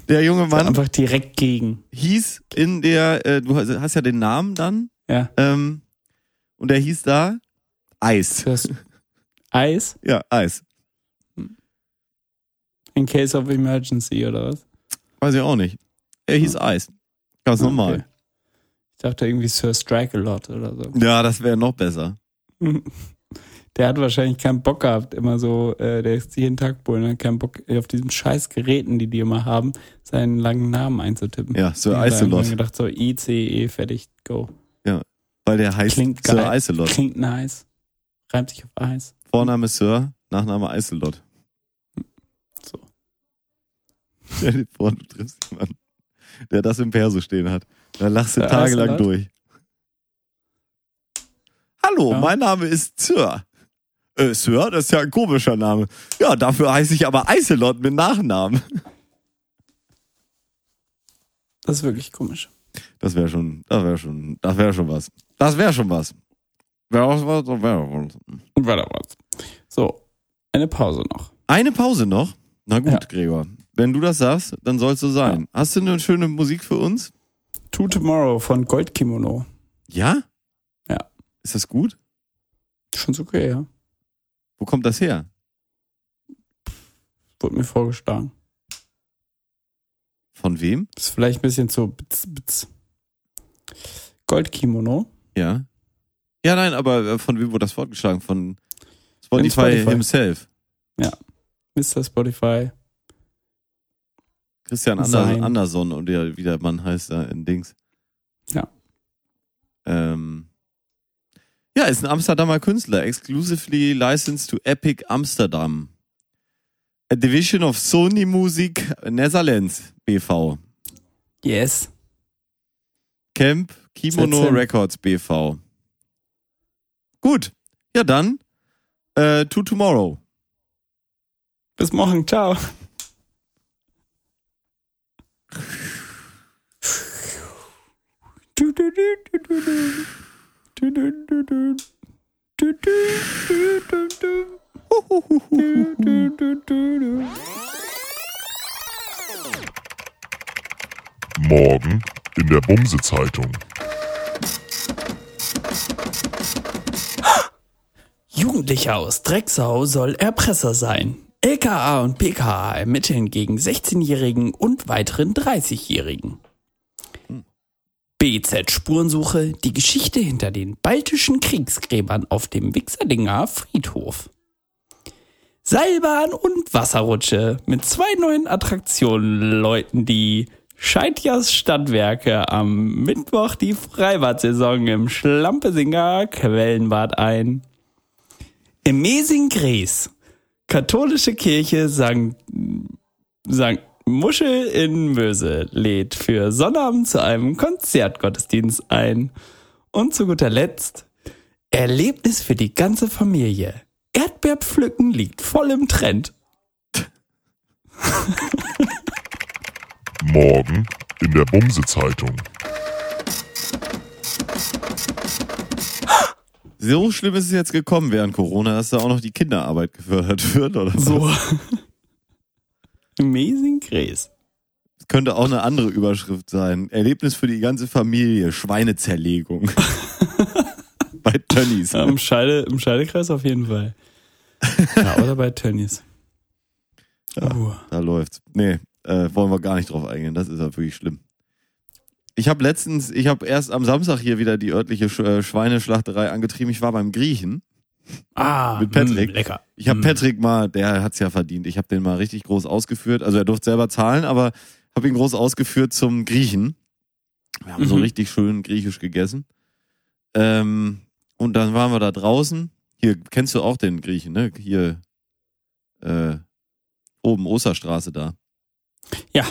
der junge Mann Einfach direkt gegen. hieß in der, äh, du hast ja den Namen dann, Ja. ähm, und der hieß da Eis. Das Eis Ja, Eis. in case of emergency oder was? Weiß ich auch nicht. Er hieß Eis. Ganz normal. Okay. Ich dachte irgendwie Sir Strike a lot oder so. Ja, das wäre noch besser. Der hat wahrscheinlich keinen Bock gehabt, immer so, äh, der ist jeden Tag wohl, hat keinen Bock auf diesen scheiß Geräten, die die immer haben, seinen langen Namen einzutippen. Ja, Sir wir Icelot. gedacht so, I, C, E, fertig, go. Weil der heißt Klingt Sir geil. Icelot. Klingt nice. Reimt sich auf Eis. Vorname Sir, Nachname Icelot. So. Stell dir vor, du triffst jemanden, der das im Perso stehen hat. Da lachst du tagelang durch. Hallo, Ja. mein Name ist Sir. Äh, Sir, das ist ja ein komischer Name. Ja, dafür heiße ich aber Icelot mit Nachnamen. Das ist wirklich komisch. Das wäre schon, das wäre schon, das wäre schon was. Das wäre schon was. Wäre was, was, wäre was. Und weiter was. So, eine Pause noch. Eine Pause noch. Na gut, Ja. Gregor. Wenn du das sagst, dann soll es so sein. Hast du eine schöne Musik für uns? To Tomorrow von Goldkimono. Ja? Ja. Ist das gut? Schon so okay, ja. Wo kommt das her? Wurde mir vorgeschlagen. Von wem? Das ist vielleicht ein bisschen zu bitz, bitz. Goldkimono. Ja. Ja, nein, aber äh, von wem wurde das vorgeschlagen? Von Spotify, Spotify. himself. Mr. Spotify. Christian Ander Sein. Anderson oder wie der Mann heißt da in Dings. Ja. Ähm. Ja, ist ein Amsterdamer Künstler, exclusively licensed to Epic Amsterdam. A division of Sony Music Netherlands BV. Yes. Camp Kimono. Records BV. Gut. Ja, dann äh, to tomorrow. Bis morgen. Ciao. Du, du, du, du, du, Morgen in der Bumse-Zeitung. Jugendlicher aus Drecksau soll Erpresser sein. LKA und PKA ermitteln gegen 16-Jährigen und weiteren 30-Jährigen. BZ Spurensuche, die Geschichte hinter den baltischen Kriegsgräbern auf dem Wixerdinger Friedhof. Seilbahn und Wasserrutsche mit zwei neuen Attraktionen läuten die Scheidjas Stadtwerke am Mittwoch die Freibad-Saison im Schlampesinger Quellenbad ein. Im Mesing-Gries, katholische Kirche St. St. Muschel in Möse lädt für Sonnabend zu einem Konzertgottesdienst ein. Und zu guter Letzt, Erlebnis für die ganze Familie. Erdbeerpflücken liegt voll im Trend. Morgen in der Bumse-Zeitung. So schlimm ist es jetzt gekommen während Corona, dass da auch noch die Kinderarbeit gefördert wird oder was? So. Amazing Grace. Das könnte auch eine andere Überschrift sein. Erlebnis für die ganze Familie, Schweinezerlegung. Bei Tönnies. Ja, im, Scheide, Im Scheidekreis auf jeden Fall. Ja, oder bei Tönnies. Uh. Da läuft's. Nee, äh, wollen wir gar nicht drauf eingehen. Das ist ja wirklich schlimm. Ich habe letztens, ich habe erst am Samstag hier wieder die örtliche äh, Schweineschlachterei angetrieben. Ich war beim Griechen. Ah, Mit Patrick. mh, lecker. Ich habe Mm. Patrick mal, der hat's ja verdient. Ich habe den mal richtig groß ausgeführt. Also er durfte selber zahlen, aber habe ihn groß ausgeführt zum Griechen. Wir haben so Mhm. richtig schön griechisch gegessen. Ähm, und dann waren wir da draußen. Hier kennst du auch den Griechen, ne? Hier äh, oben Osterstraße da. Ja.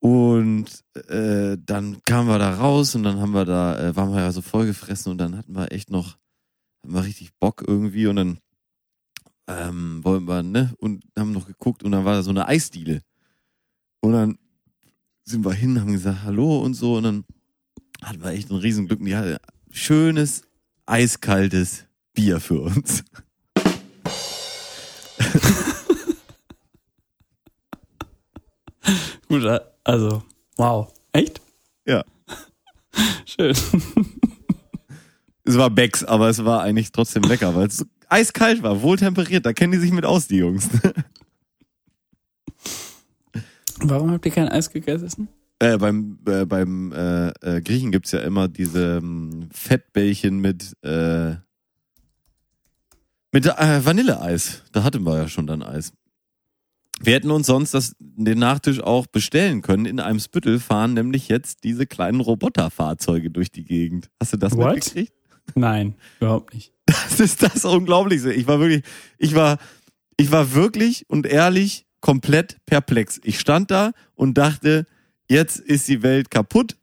Und äh, dann kamen wir da raus und dann haben wir da, äh, waren wir ja so vollgefressen und dann hatten wir echt noch, wir richtig Bock irgendwie und dann ähm, wollten wir, ne, und haben noch geguckt und dann war da so eine Eisdiele. Und dann sind wir hin, haben gesagt Hallo und so und dann hatten wir echt ein Riesenglück und die hatte schönes, eiskaltes Bier für uns. Gut, also, wow. Echt? Ja. Schön. Es war Becks, aber es war eigentlich trotzdem lecker, weil es so eiskalt war, wohltemperiert. Da kennen die sich mit aus, die Jungs. Warum habt ihr kein Eis gegessen? Äh, beim äh, beim äh, äh, Griechen gibt's ja immer diese ähm, Fettbällchen mit äh, mit äh, Vanilleeis. Da hatten wir ja schon dann Eis. Wir hätten uns sonst das, den Nachtisch auch bestellen können. In einem Spüttel fahren nämlich jetzt diese kleinen Roboterfahrzeuge durch die Gegend. Hast du das What? mitgekriegt? Nein, überhaupt nicht. Das ist das Unglaubliche. Ich war wirklich, ich war, ich war wirklich und ehrlich komplett perplex. Ich stand da und dachte, jetzt ist die Welt kaputt.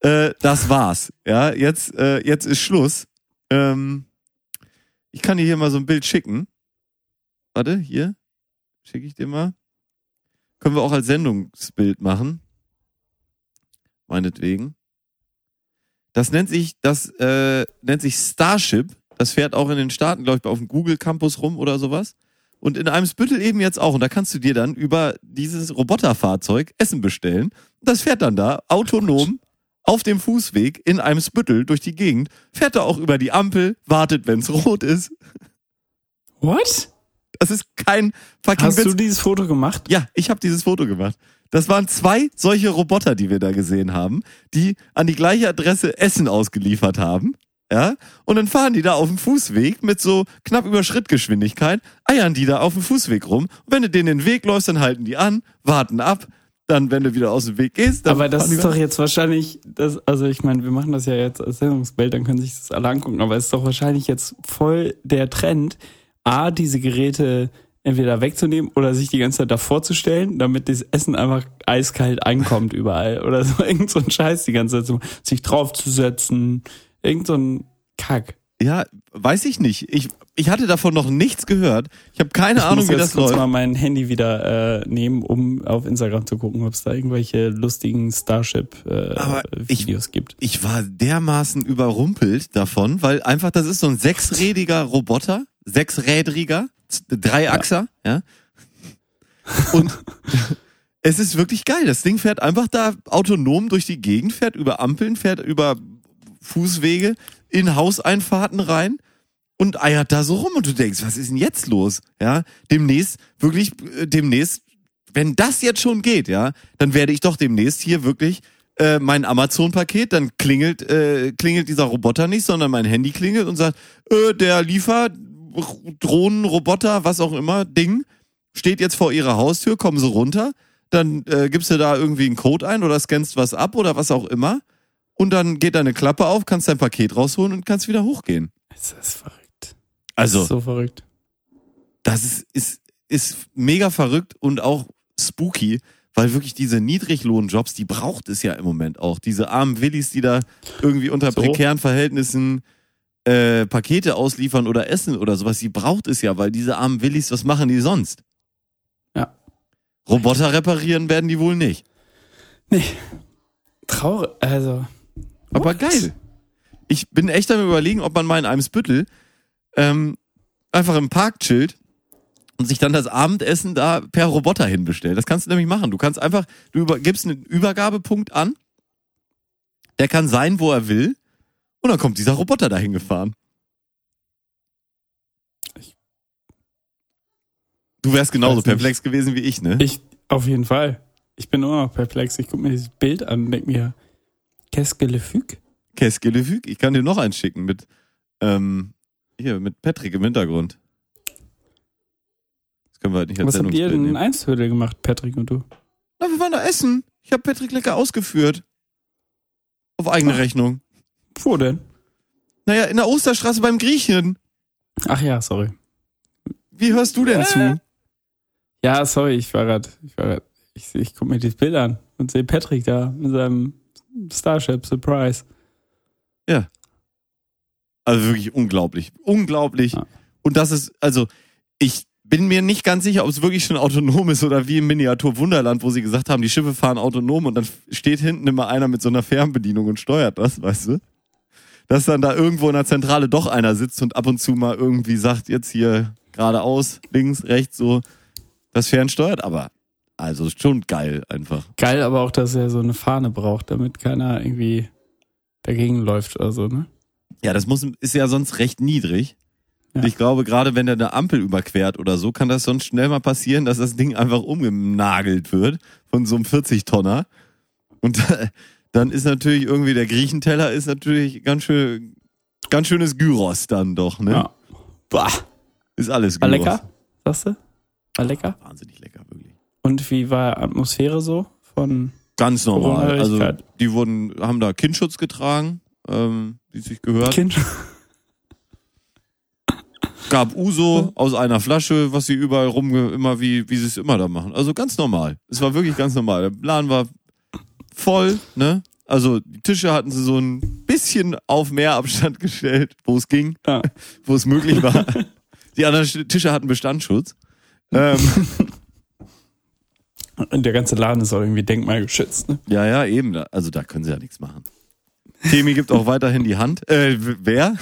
Äh, das war's. Ja, jetzt, äh, jetzt ist Schluss. Ähm, ich kann dir hier mal so ein Bild schicken. Warte, hier. Schicke ich dir mal. Können wir auch als Sendungsbild machen. Meinetwegen. Das nennt sich, das äh, nennt sich Starship. Das fährt auch in den Staaten, glaube ich, auf dem Google Campus rum oder sowas. Und in einem Spüttel eben jetzt auch. Und da kannst du dir dann über dieses Roboterfahrzeug Essen bestellen. Das fährt dann da autonom auf dem Fußweg in einem Spüttel durch die Gegend. Fährt da auch über die Ampel, wartet, wenn's rot ist. What? Das ist kein fucking Hast Witz. du dieses Foto gemacht? Ja, ich habe dieses Foto gemacht. Das waren zwei solche Roboter, die wir da gesehen haben, die an die gleiche Adresse Essen ausgeliefert haben. Ja, und dann fahren die da auf dem Fußweg mit so knapp über Schrittgeschwindigkeit, eiern die da auf dem Fußweg rum. Und wenn du denen den Weg läufst, dann halten die an, warten ab. Dann, wenn du wieder aus dem Weg gehst, dann Aber das ist doch jetzt wahrscheinlich, das, also ich meine, wir machen das ja jetzt als Sendungsbild, dann können sich das alle angucken, aber es ist doch wahrscheinlich jetzt voll der Trend, A, diese Geräte entweder wegzunehmen oder sich die ganze Zeit davor zu stellen, damit das Essen einfach eiskalt ankommt überall oder so irgend so ein Scheiß die ganze Zeit, sich draufzusetzen, irgend so ein Kack. Ja, weiß ich nicht. Ich, ich hatte davon noch nichts gehört. Ich habe keine Ich Ahnung, muss wie das läuft. mal mein Handy wieder äh, nehmen, um auf Instagram zu gucken, ob es da irgendwelche lustigen ich- Starship-Videos gibt. ich war dermaßen überrumpelt davon, weil einfach das ist so ein sechsrädiger Roboter, sechsrädriger, Dreiachser, ja. Und es ist wirklich geil. Das Ding fährt einfach da autonom durch die Gegend, fährt über Ampeln, fährt über Fußwege in Hauseinfahrten rein und eiert da so rum und du denkst, was ist denn jetzt los? Ja, demnächst wirklich äh, demnächst, wenn das jetzt schon geht, ja, dann werde ich doch demnächst hier wirklich äh, mein Amazon-Paket, dann klingelt äh, klingelt dieser Roboter nicht, sondern mein Handy klingelt und sagt, äh, der Liefer Drohnen, Roboter, was auch immer, Ding steht jetzt vor ihrer Haustür, kommen sie runter, dann äh, gibst du da irgendwie einen Code ein oder scannst was ab oder was auch immer und dann geht deine Klappe auf, kannst dein Paket rausholen und kannst wieder hochgehen. Das ist verrückt. Also, so verrückt. das ist, ist, ist mega verrückt und auch spooky, weil wirklich diese Niedriglohnjobs, die braucht es ja im Moment auch. Diese armen Willis, die da irgendwie unter So. prekären Verhältnissen äh, Pakete ausliefern oder essen oder sowas. Sie braucht es ja, weil diese armen Willis, was machen die sonst? Ja. Roboter reparieren werden die wohl nicht. Nee. Traurig, also. Aber what? geil. Ich bin echt am überlegen, ob man mal in einem Spüttel ähm, einfach im Park chillt und sich dann das Abendessen da per Roboter hinbestellt. Das kannst du nämlich machen. Du kannst einfach, du über, gibst einen Übergabepunkt an, der kann sein, wo er will, und dann kommt dieser Roboter dahin gefahren. Du wärst genauso perplex gewesen wie ich, ne? Ich, auf jeden Fall. Ich bin immer noch perplex. Ich gucke mir dieses Bild an und denke mir, qu'est-ce que le fuck? Qu'est-ce que le fuck? Ich kann dir noch eins schicken mit, ähm, hier, mit Patrick im Hintergrund. Das können wir halt nicht als Was habt ihr denn in. Einshöhle gemacht, Patrick und du? Na, wir waren da essen. Ich habe Patrick lecker ausgeführt. Auf eigene Rechnung. Wo denn? Naja, in der Osterstraße beim Griechen. Ach ja, sorry. Wie hörst du denn zu? Ja, sorry, ich war grad, ich war grad, ich, ich gucke mir dieses Bild an und sehe Patrick da mit seinem Starship Surprise. Also wirklich unglaublich. Unglaublich. Ja. Und das ist, also, ich bin mir nicht ganz sicher, ob es wirklich schon autonom ist oder wie im Miniatur Wunderland, wo sie gesagt haben, die Schiffe fahren autonom und dann steht hinten immer einer mit so einer Fernbedienung und steuert das, weißt du? Dass dann da irgendwo in der Zentrale doch einer sitzt und ab und zu mal irgendwie sagt, jetzt hier geradeaus, links, rechts, so das fernsteuert, aber also schon geil einfach. Geil, aber auch, dass er so eine Fahne braucht, damit keiner irgendwie dagegen läuft oder so, ne? Ja, das muss, ist ja sonst recht niedrig. Ja. Und ich glaube, gerade wenn der eine Ampel überquert oder so, kann das sonst schnell mal passieren, dass das Ding einfach umgenagelt wird von so einem 40-Tonner. Und dann ist natürlich irgendwie der Griechenteller ist natürlich ganz schön, ganz schönes Gyros dann doch, ne? Ja. Bah. Ist alles War Gyros. lecker, sagst du? War lecker. Wahnsinnig lecker, wirklich. Und wie war Atmosphäre so von Ganz normal. Also, die wurden, haben da Kindschutz getragen, ähm, wie es sich gehört. Kind? gab Uso aus einer Flasche, was sie überall rumge, immer wie, wie sie es immer da machen. Also ganz normal. Es war wirklich ganz normal. Der Plan war voll, ne? Also die Tische hatten sie so ein bisschen auf mehr Abstand gestellt, wo es ging, Ja. wo es möglich war. Die anderen Tische hatten Bestandsschutz. Ähm, Und der ganze Laden ist auch irgendwie denkmalgeschützt, ne? ja, ja, eben. Also da können sie ja nichts machen. Temi gibt auch weiterhin die Hand. Äh, wer?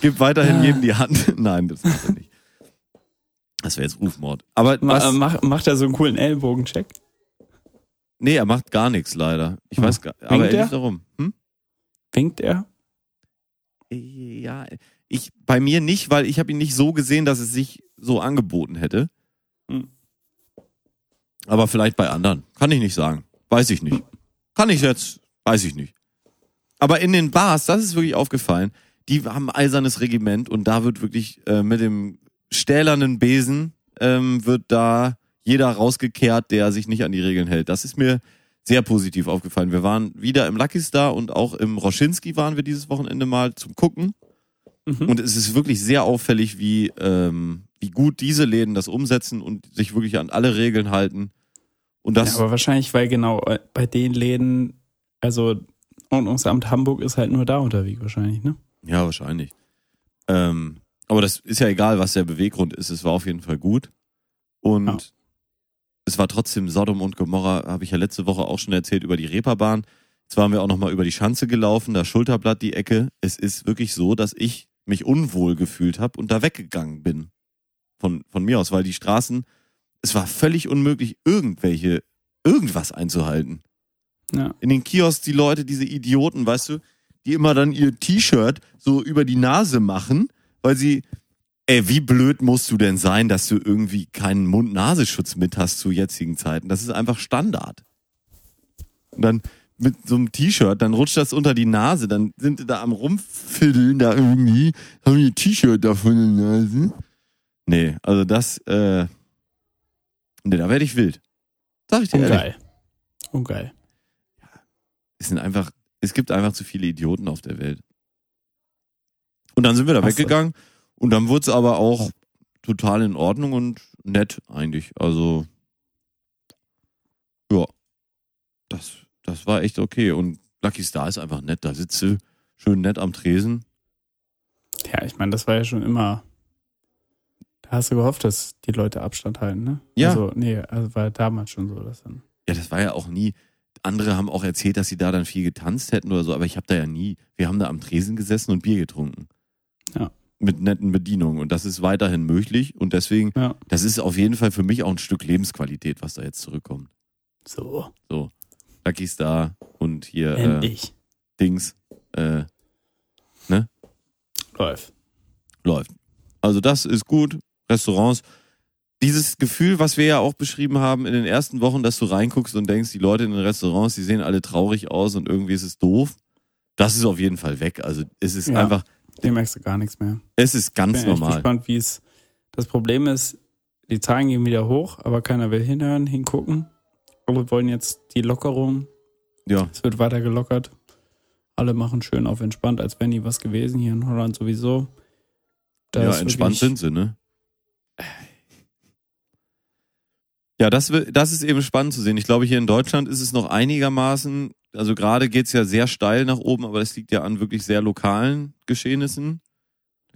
gibt weiterhin jedem die Hand. Nein, das macht er nicht. Das wäre jetzt Rufmord. Aber Ma was, mach, macht er so einen coolen Ellbogencheck? Nee, er macht gar nichts leider. Ich Hm. weiß gar aber Winkt er er? lief darum. Hm? Winkt er? Ja, ich bei mir nicht, weil ich habe ihn nicht so gesehen, dass es sich so angeboten hätte. Hm. Aber vielleicht bei anderen. Kann ich nicht sagen. Weiß ich nicht. Kann ich jetzt, weiß ich nicht. Aber in den Bars, das ist wirklich aufgefallen, die haben ein eisernes Regiment und da wird wirklich äh, mit dem stählernen Besen ähm, wird da jeder rausgekehrt, der sich nicht an die Regeln hält. Das ist mir sehr positiv aufgefallen. Wir waren wieder im Lucky Star und auch im Roschinski waren wir dieses Wochenende mal zum Gucken. Mhm. Und es ist wirklich sehr auffällig, wie, ähm, wie gut diese Läden das umsetzen und sich wirklich an alle Regeln halten. Und das, Ja, aber wahrscheinlich, weil genau äh, bei den Läden, also Ordnungsamt Hamburg ist halt nur da unterwegs wahrscheinlich, ne? Ja, wahrscheinlich. Ähm, aber das ist ja egal, was der Beweggrund ist. Es war auf jeden Fall gut. Und. Es war trotzdem Sodom und Gomorra, habe ich ja letzte Woche auch schon erzählt, über die Reeperbahn. Jetzt waren wir auch nochmal über die Schanze gelaufen, da Schulterblatt die Ecke. Es ist wirklich so, dass ich mich unwohl gefühlt habe und da weggegangen bin. Von, von mir aus, weil die Straßen, es war völlig unmöglich, irgendwelche, irgendwas einzuhalten Ja. in den Kiosks die Leute, diese Idioten, weißt du, die immer dann ihr T-Shirt so über die Nase machen, weil sie, ey, wie blöd musst du denn sein, dass du irgendwie keinen Mund-Nasenschutz mit hast zu jetzigen Zeiten? Das ist einfach Standard. Und dann mit so einem T-Shirt, dann rutscht das unter die Nase, dann sind die da am rumfiddeln da irgendwie, haben die T-Shirt da von der Nase. Nee, also das, äh, nee, da werde ich wild. Sag ich dir ehrlich. Ungeil. Ungeil. es sind einfach, es gibt einfach zu viele Idioten auf der Welt. Und dann sind wir da Hast weggegangen und dann wurde es aber auch total in Ordnung und nett eigentlich. Also ja, das, das war echt okay. Und Lucky Star ist einfach nett. Da sitzt du schön nett am Tresen. Ja, ich meine, das war ja schon immer. Da hast du gehofft, dass die Leute Abstand halten, ne? Ja. Also, nee, also war damals schon so, dass dann. Ja, das war ja auch nie. Andere haben auch erzählt, dass sie da dann viel getanzt hätten oder so, aber ich habe da ja nie. Wir haben da am Tresen gesessen und Bier getrunken. Ja. Mit netten Bedienungen. Und das ist weiterhin möglich. Und deswegen, Ja. das ist auf jeden Fall für mich auch ein Stück Lebensqualität, was da jetzt zurückkommt. So. So. Lucky Star und hier äh. Dings äh, Läuft. läuft. Also das ist gut. Restaurants. Dieses Gefühl, was wir ja auch beschrieben haben in den ersten Wochen, dass du reinguckst und denkst, die Leute in den Restaurants, die sehen alle traurig aus und irgendwie ist es doof. Das ist auf jeden Fall weg. Also es ist Ja. einfach, Dem merkst du gar nichts mehr. es ist ganz bin echt normal. gespannt, wie es. Das Problem ist, die Zahlen gehen wieder hoch, aber keiner will hinhören, hingucken. Alle wollen jetzt die Lockerung. Ja, Es wird weiter gelockert. Alle machen schön auf entspannt, als wäre nie was gewesen. Hier in Holland sowieso. Da ja entspannt sind sie, ne? Ja, das, das ist eben spannend zu sehen. Ich glaube, hier in Deutschland ist es noch einigermaßen, also gerade geht's ja sehr steil nach oben, aber das liegt ja an wirklich sehr lokalen Geschehnissen.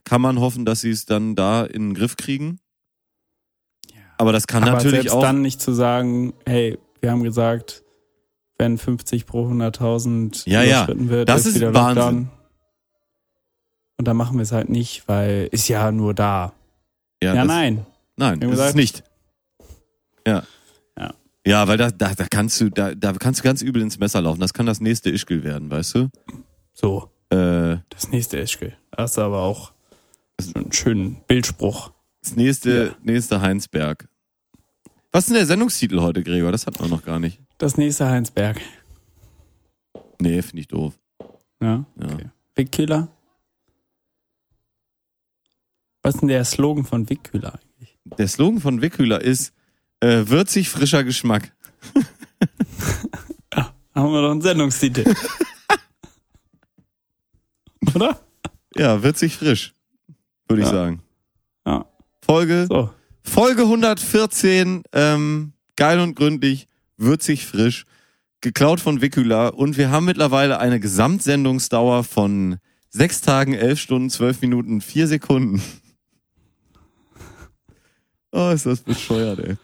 Kann man hoffen, dass sie es dann da in den Griff kriegen. Aber das kann Aber natürlich selbst auch. dann nicht zu sagen, hey, wir haben gesagt, wenn 50 pro 100.000 Ja, ja. überschritten wird, Das ist wieder Wahnsinn. Lockdown. Und dann machen wir es halt nicht, weil ist ja nur da. Ja, das, nein. Nein, ist es nicht. Ja. Ja. Weil da, da, da kannst du, da, da kannst du ganz übel ins Messer laufen. Das kann das nächste Ischgl werden, weißt du? So, Äh, das nächste Eschkel. Das ist aber auch so einen schönen Bildspruch. Das nächste, Ja. nächste Heinsberg. Was ist denn der Sendungstitel heute, Gregor? Das hat man noch gar nicht. Das nächste Heinsberg. Nee, finde ich doof. Ja, Ja. okay. Wickkühler. Was ist denn der Slogan von Wickkühler eigentlich? Der Slogan von Wickhüler ist äh, würzig frischer Geschmack. Haben wir doch einen Sendungstitel. Oder? Ja, würzig frisch, würde ich Ja. sagen. Ja. Folge, So. Folge 114, ähm, geil und gründlich, würzig frisch, geklaut von Wickhüler und wir haben mittlerweile eine Gesamtsendungsdauer von sechs Tagen, elf Stunden, zwölf Minuten, vier Sekunden. Oh, ist das bescheuert, ey.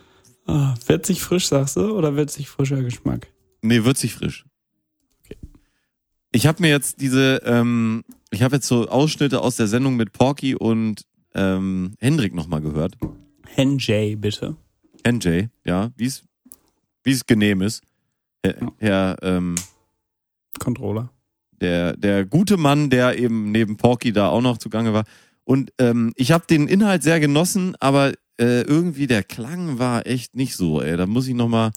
Ah, wird sich frisch, sagst du? Oder wird sich frischer Geschmack? Nee, würzig frisch. Okay. Ich habe mir jetzt diese, ähm, ich habe jetzt so Ausschnitte aus der Sendung mit Porky und ähm, Hendrik nochmal gehört. Henjay, bitte. NJ, ja, wie es wie es genehm ist. Herr, Ja. Herr ähm, Controller. der, der gute Mann, der eben neben Porky da auch noch zugange war. Und ähm, ich habe den Inhalt sehr genossen, aber äh, irgendwie der Klang war echt nicht so, ey. Da muss ich nochmal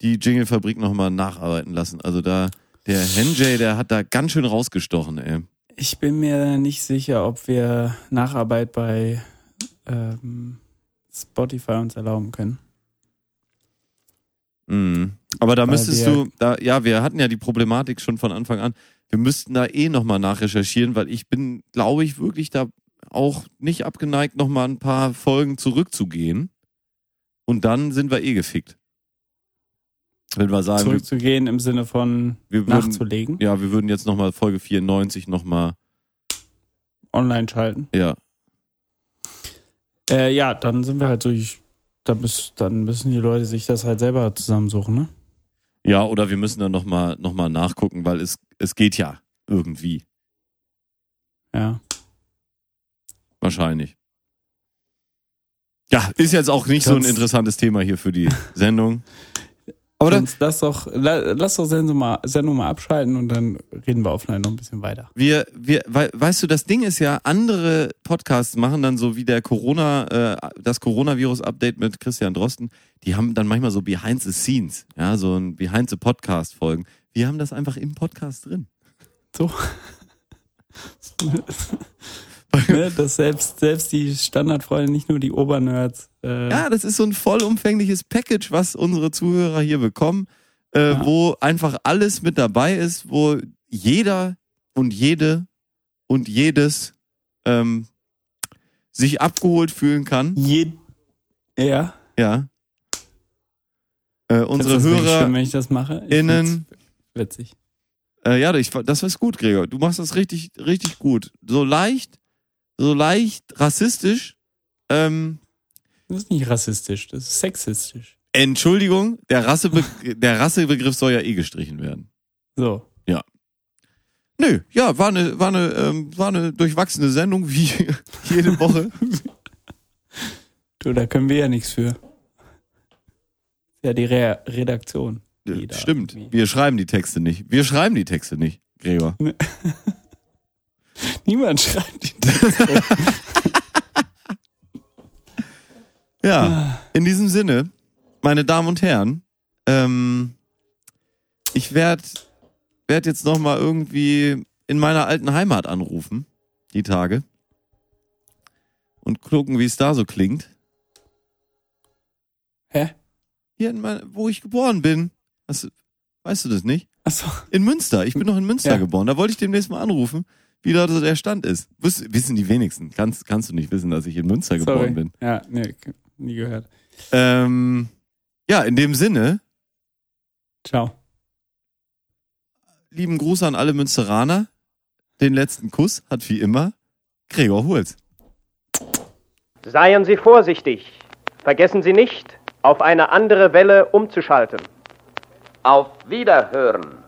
die Jingle-Fabrik nochmal nacharbeiten lassen. Also da, der Henjay, der hat da ganz schön rausgestochen, ey. Ich bin mir nicht sicher, ob wir Nacharbeit bei ähm, Spotify uns erlauben können. Mhm. Aber da Weil müsstest du, da, ja, wir hatten ja die Problematik schon von Anfang an. Wir müssten da eh nochmal nachrecherchieren, weil ich bin, glaube ich, wirklich da auch nicht abgeneigt, nochmal ein paar Folgen zurückzugehen. Und dann sind wir eh gefickt. Wenn wir sagen, Zurückzugehen im Sinne von wir würden, nachzulegen, ja, wir würden jetzt nochmal Folge 94 nochmal, online schalten. ja, Äh, ja, dann sind wir halt durch. Da müß, dann müssen die Leute sich das halt selber zusammensuchen, ne? ja, oder wir müssen dann nochmal, noch mal nachgucken, weil es, es geht ja irgendwie. Ja. Wahrscheinlich. Ja, ist jetzt auch nicht so ein Sonst- interessantes Thema hier für die Sendung. Aber dann, Sonst lass doch, la- lass doch Sendung mal, Sendung mal abschalten und dann reden wir offline noch ein bisschen weiter. wir, wir, wei- weißt du, das Ding ist ja, andere Podcasts machen dann so wie der Corona, äh, das Coronavirus-Update mit Christian Drosten, die haben dann manchmal so Behind the Scenes, ja, so ein Behind the Podcast-Folgen. Wir haben das einfach im Podcast drin. So. ne, dass selbst, selbst die Standardfreunde, nicht nur die Obernerds, äh, Ja, das ist so ein vollumfängliches Package, was unsere Zuhörer hier bekommen, äh, Ja. wo einfach alles mit dabei ist, wo jeder und jede und jedes ähm, sich abgeholt fühlen kann. je, ja. Ja. Äh, unsere Hörer, schlimm, wenn ich das mache? Ich innen- Witzig. Äh, ja, ich, das ist gut, Gregor. Du machst das richtig, richtig gut. So leicht, so leicht rassistisch. Ähm, Das ist nicht rassistisch, das ist sexistisch. Entschuldigung, der, Rassebe der Rassebegriff soll ja eh gestrichen werden. So. Nö, ja, war eine, war eine, ähm, war eine durchwachsene Sendung, wie jede Woche. Du, da können wir ja nichts für. Ja, die Re Redaktion. die da Stimmt. irgendwie- Wir schreiben die Texte nicht. Wir schreiben die Texte nicht, Gregor. Niemand schreibt die. Ja, in diesem Sinne, meine Damen und Herren, ähm, ich werde werd jetzt noch mal irgendwie in meiner alten Heimat anrufen, die Tage, und gucken, wie es da so klingt. Hä? Hier, in mein, wo ich geboren bin. Hast, weißt du das nicht? Achso. In Münster. Ich bin noch in Münster Ja. geboren. Da wollte ich demnächst mal anrufen, wie da so der Stand ist. Wiss, wissen die wenigsten. Kannst, kannst du nicht wissen, dass ich in Münster Sorry. geboren bin. Ja, nee, nie gehört. Ähm, ja, in dem Sinne, Ciao. lieben Gruß an alle Münsteraner. Den letzten Kuss hat wie immer Gregor Hulz. Seien Sie vorsichtig. Vergessen Sie nicht, auf eine andere Welle umzuschalten. Auf Wiederhören.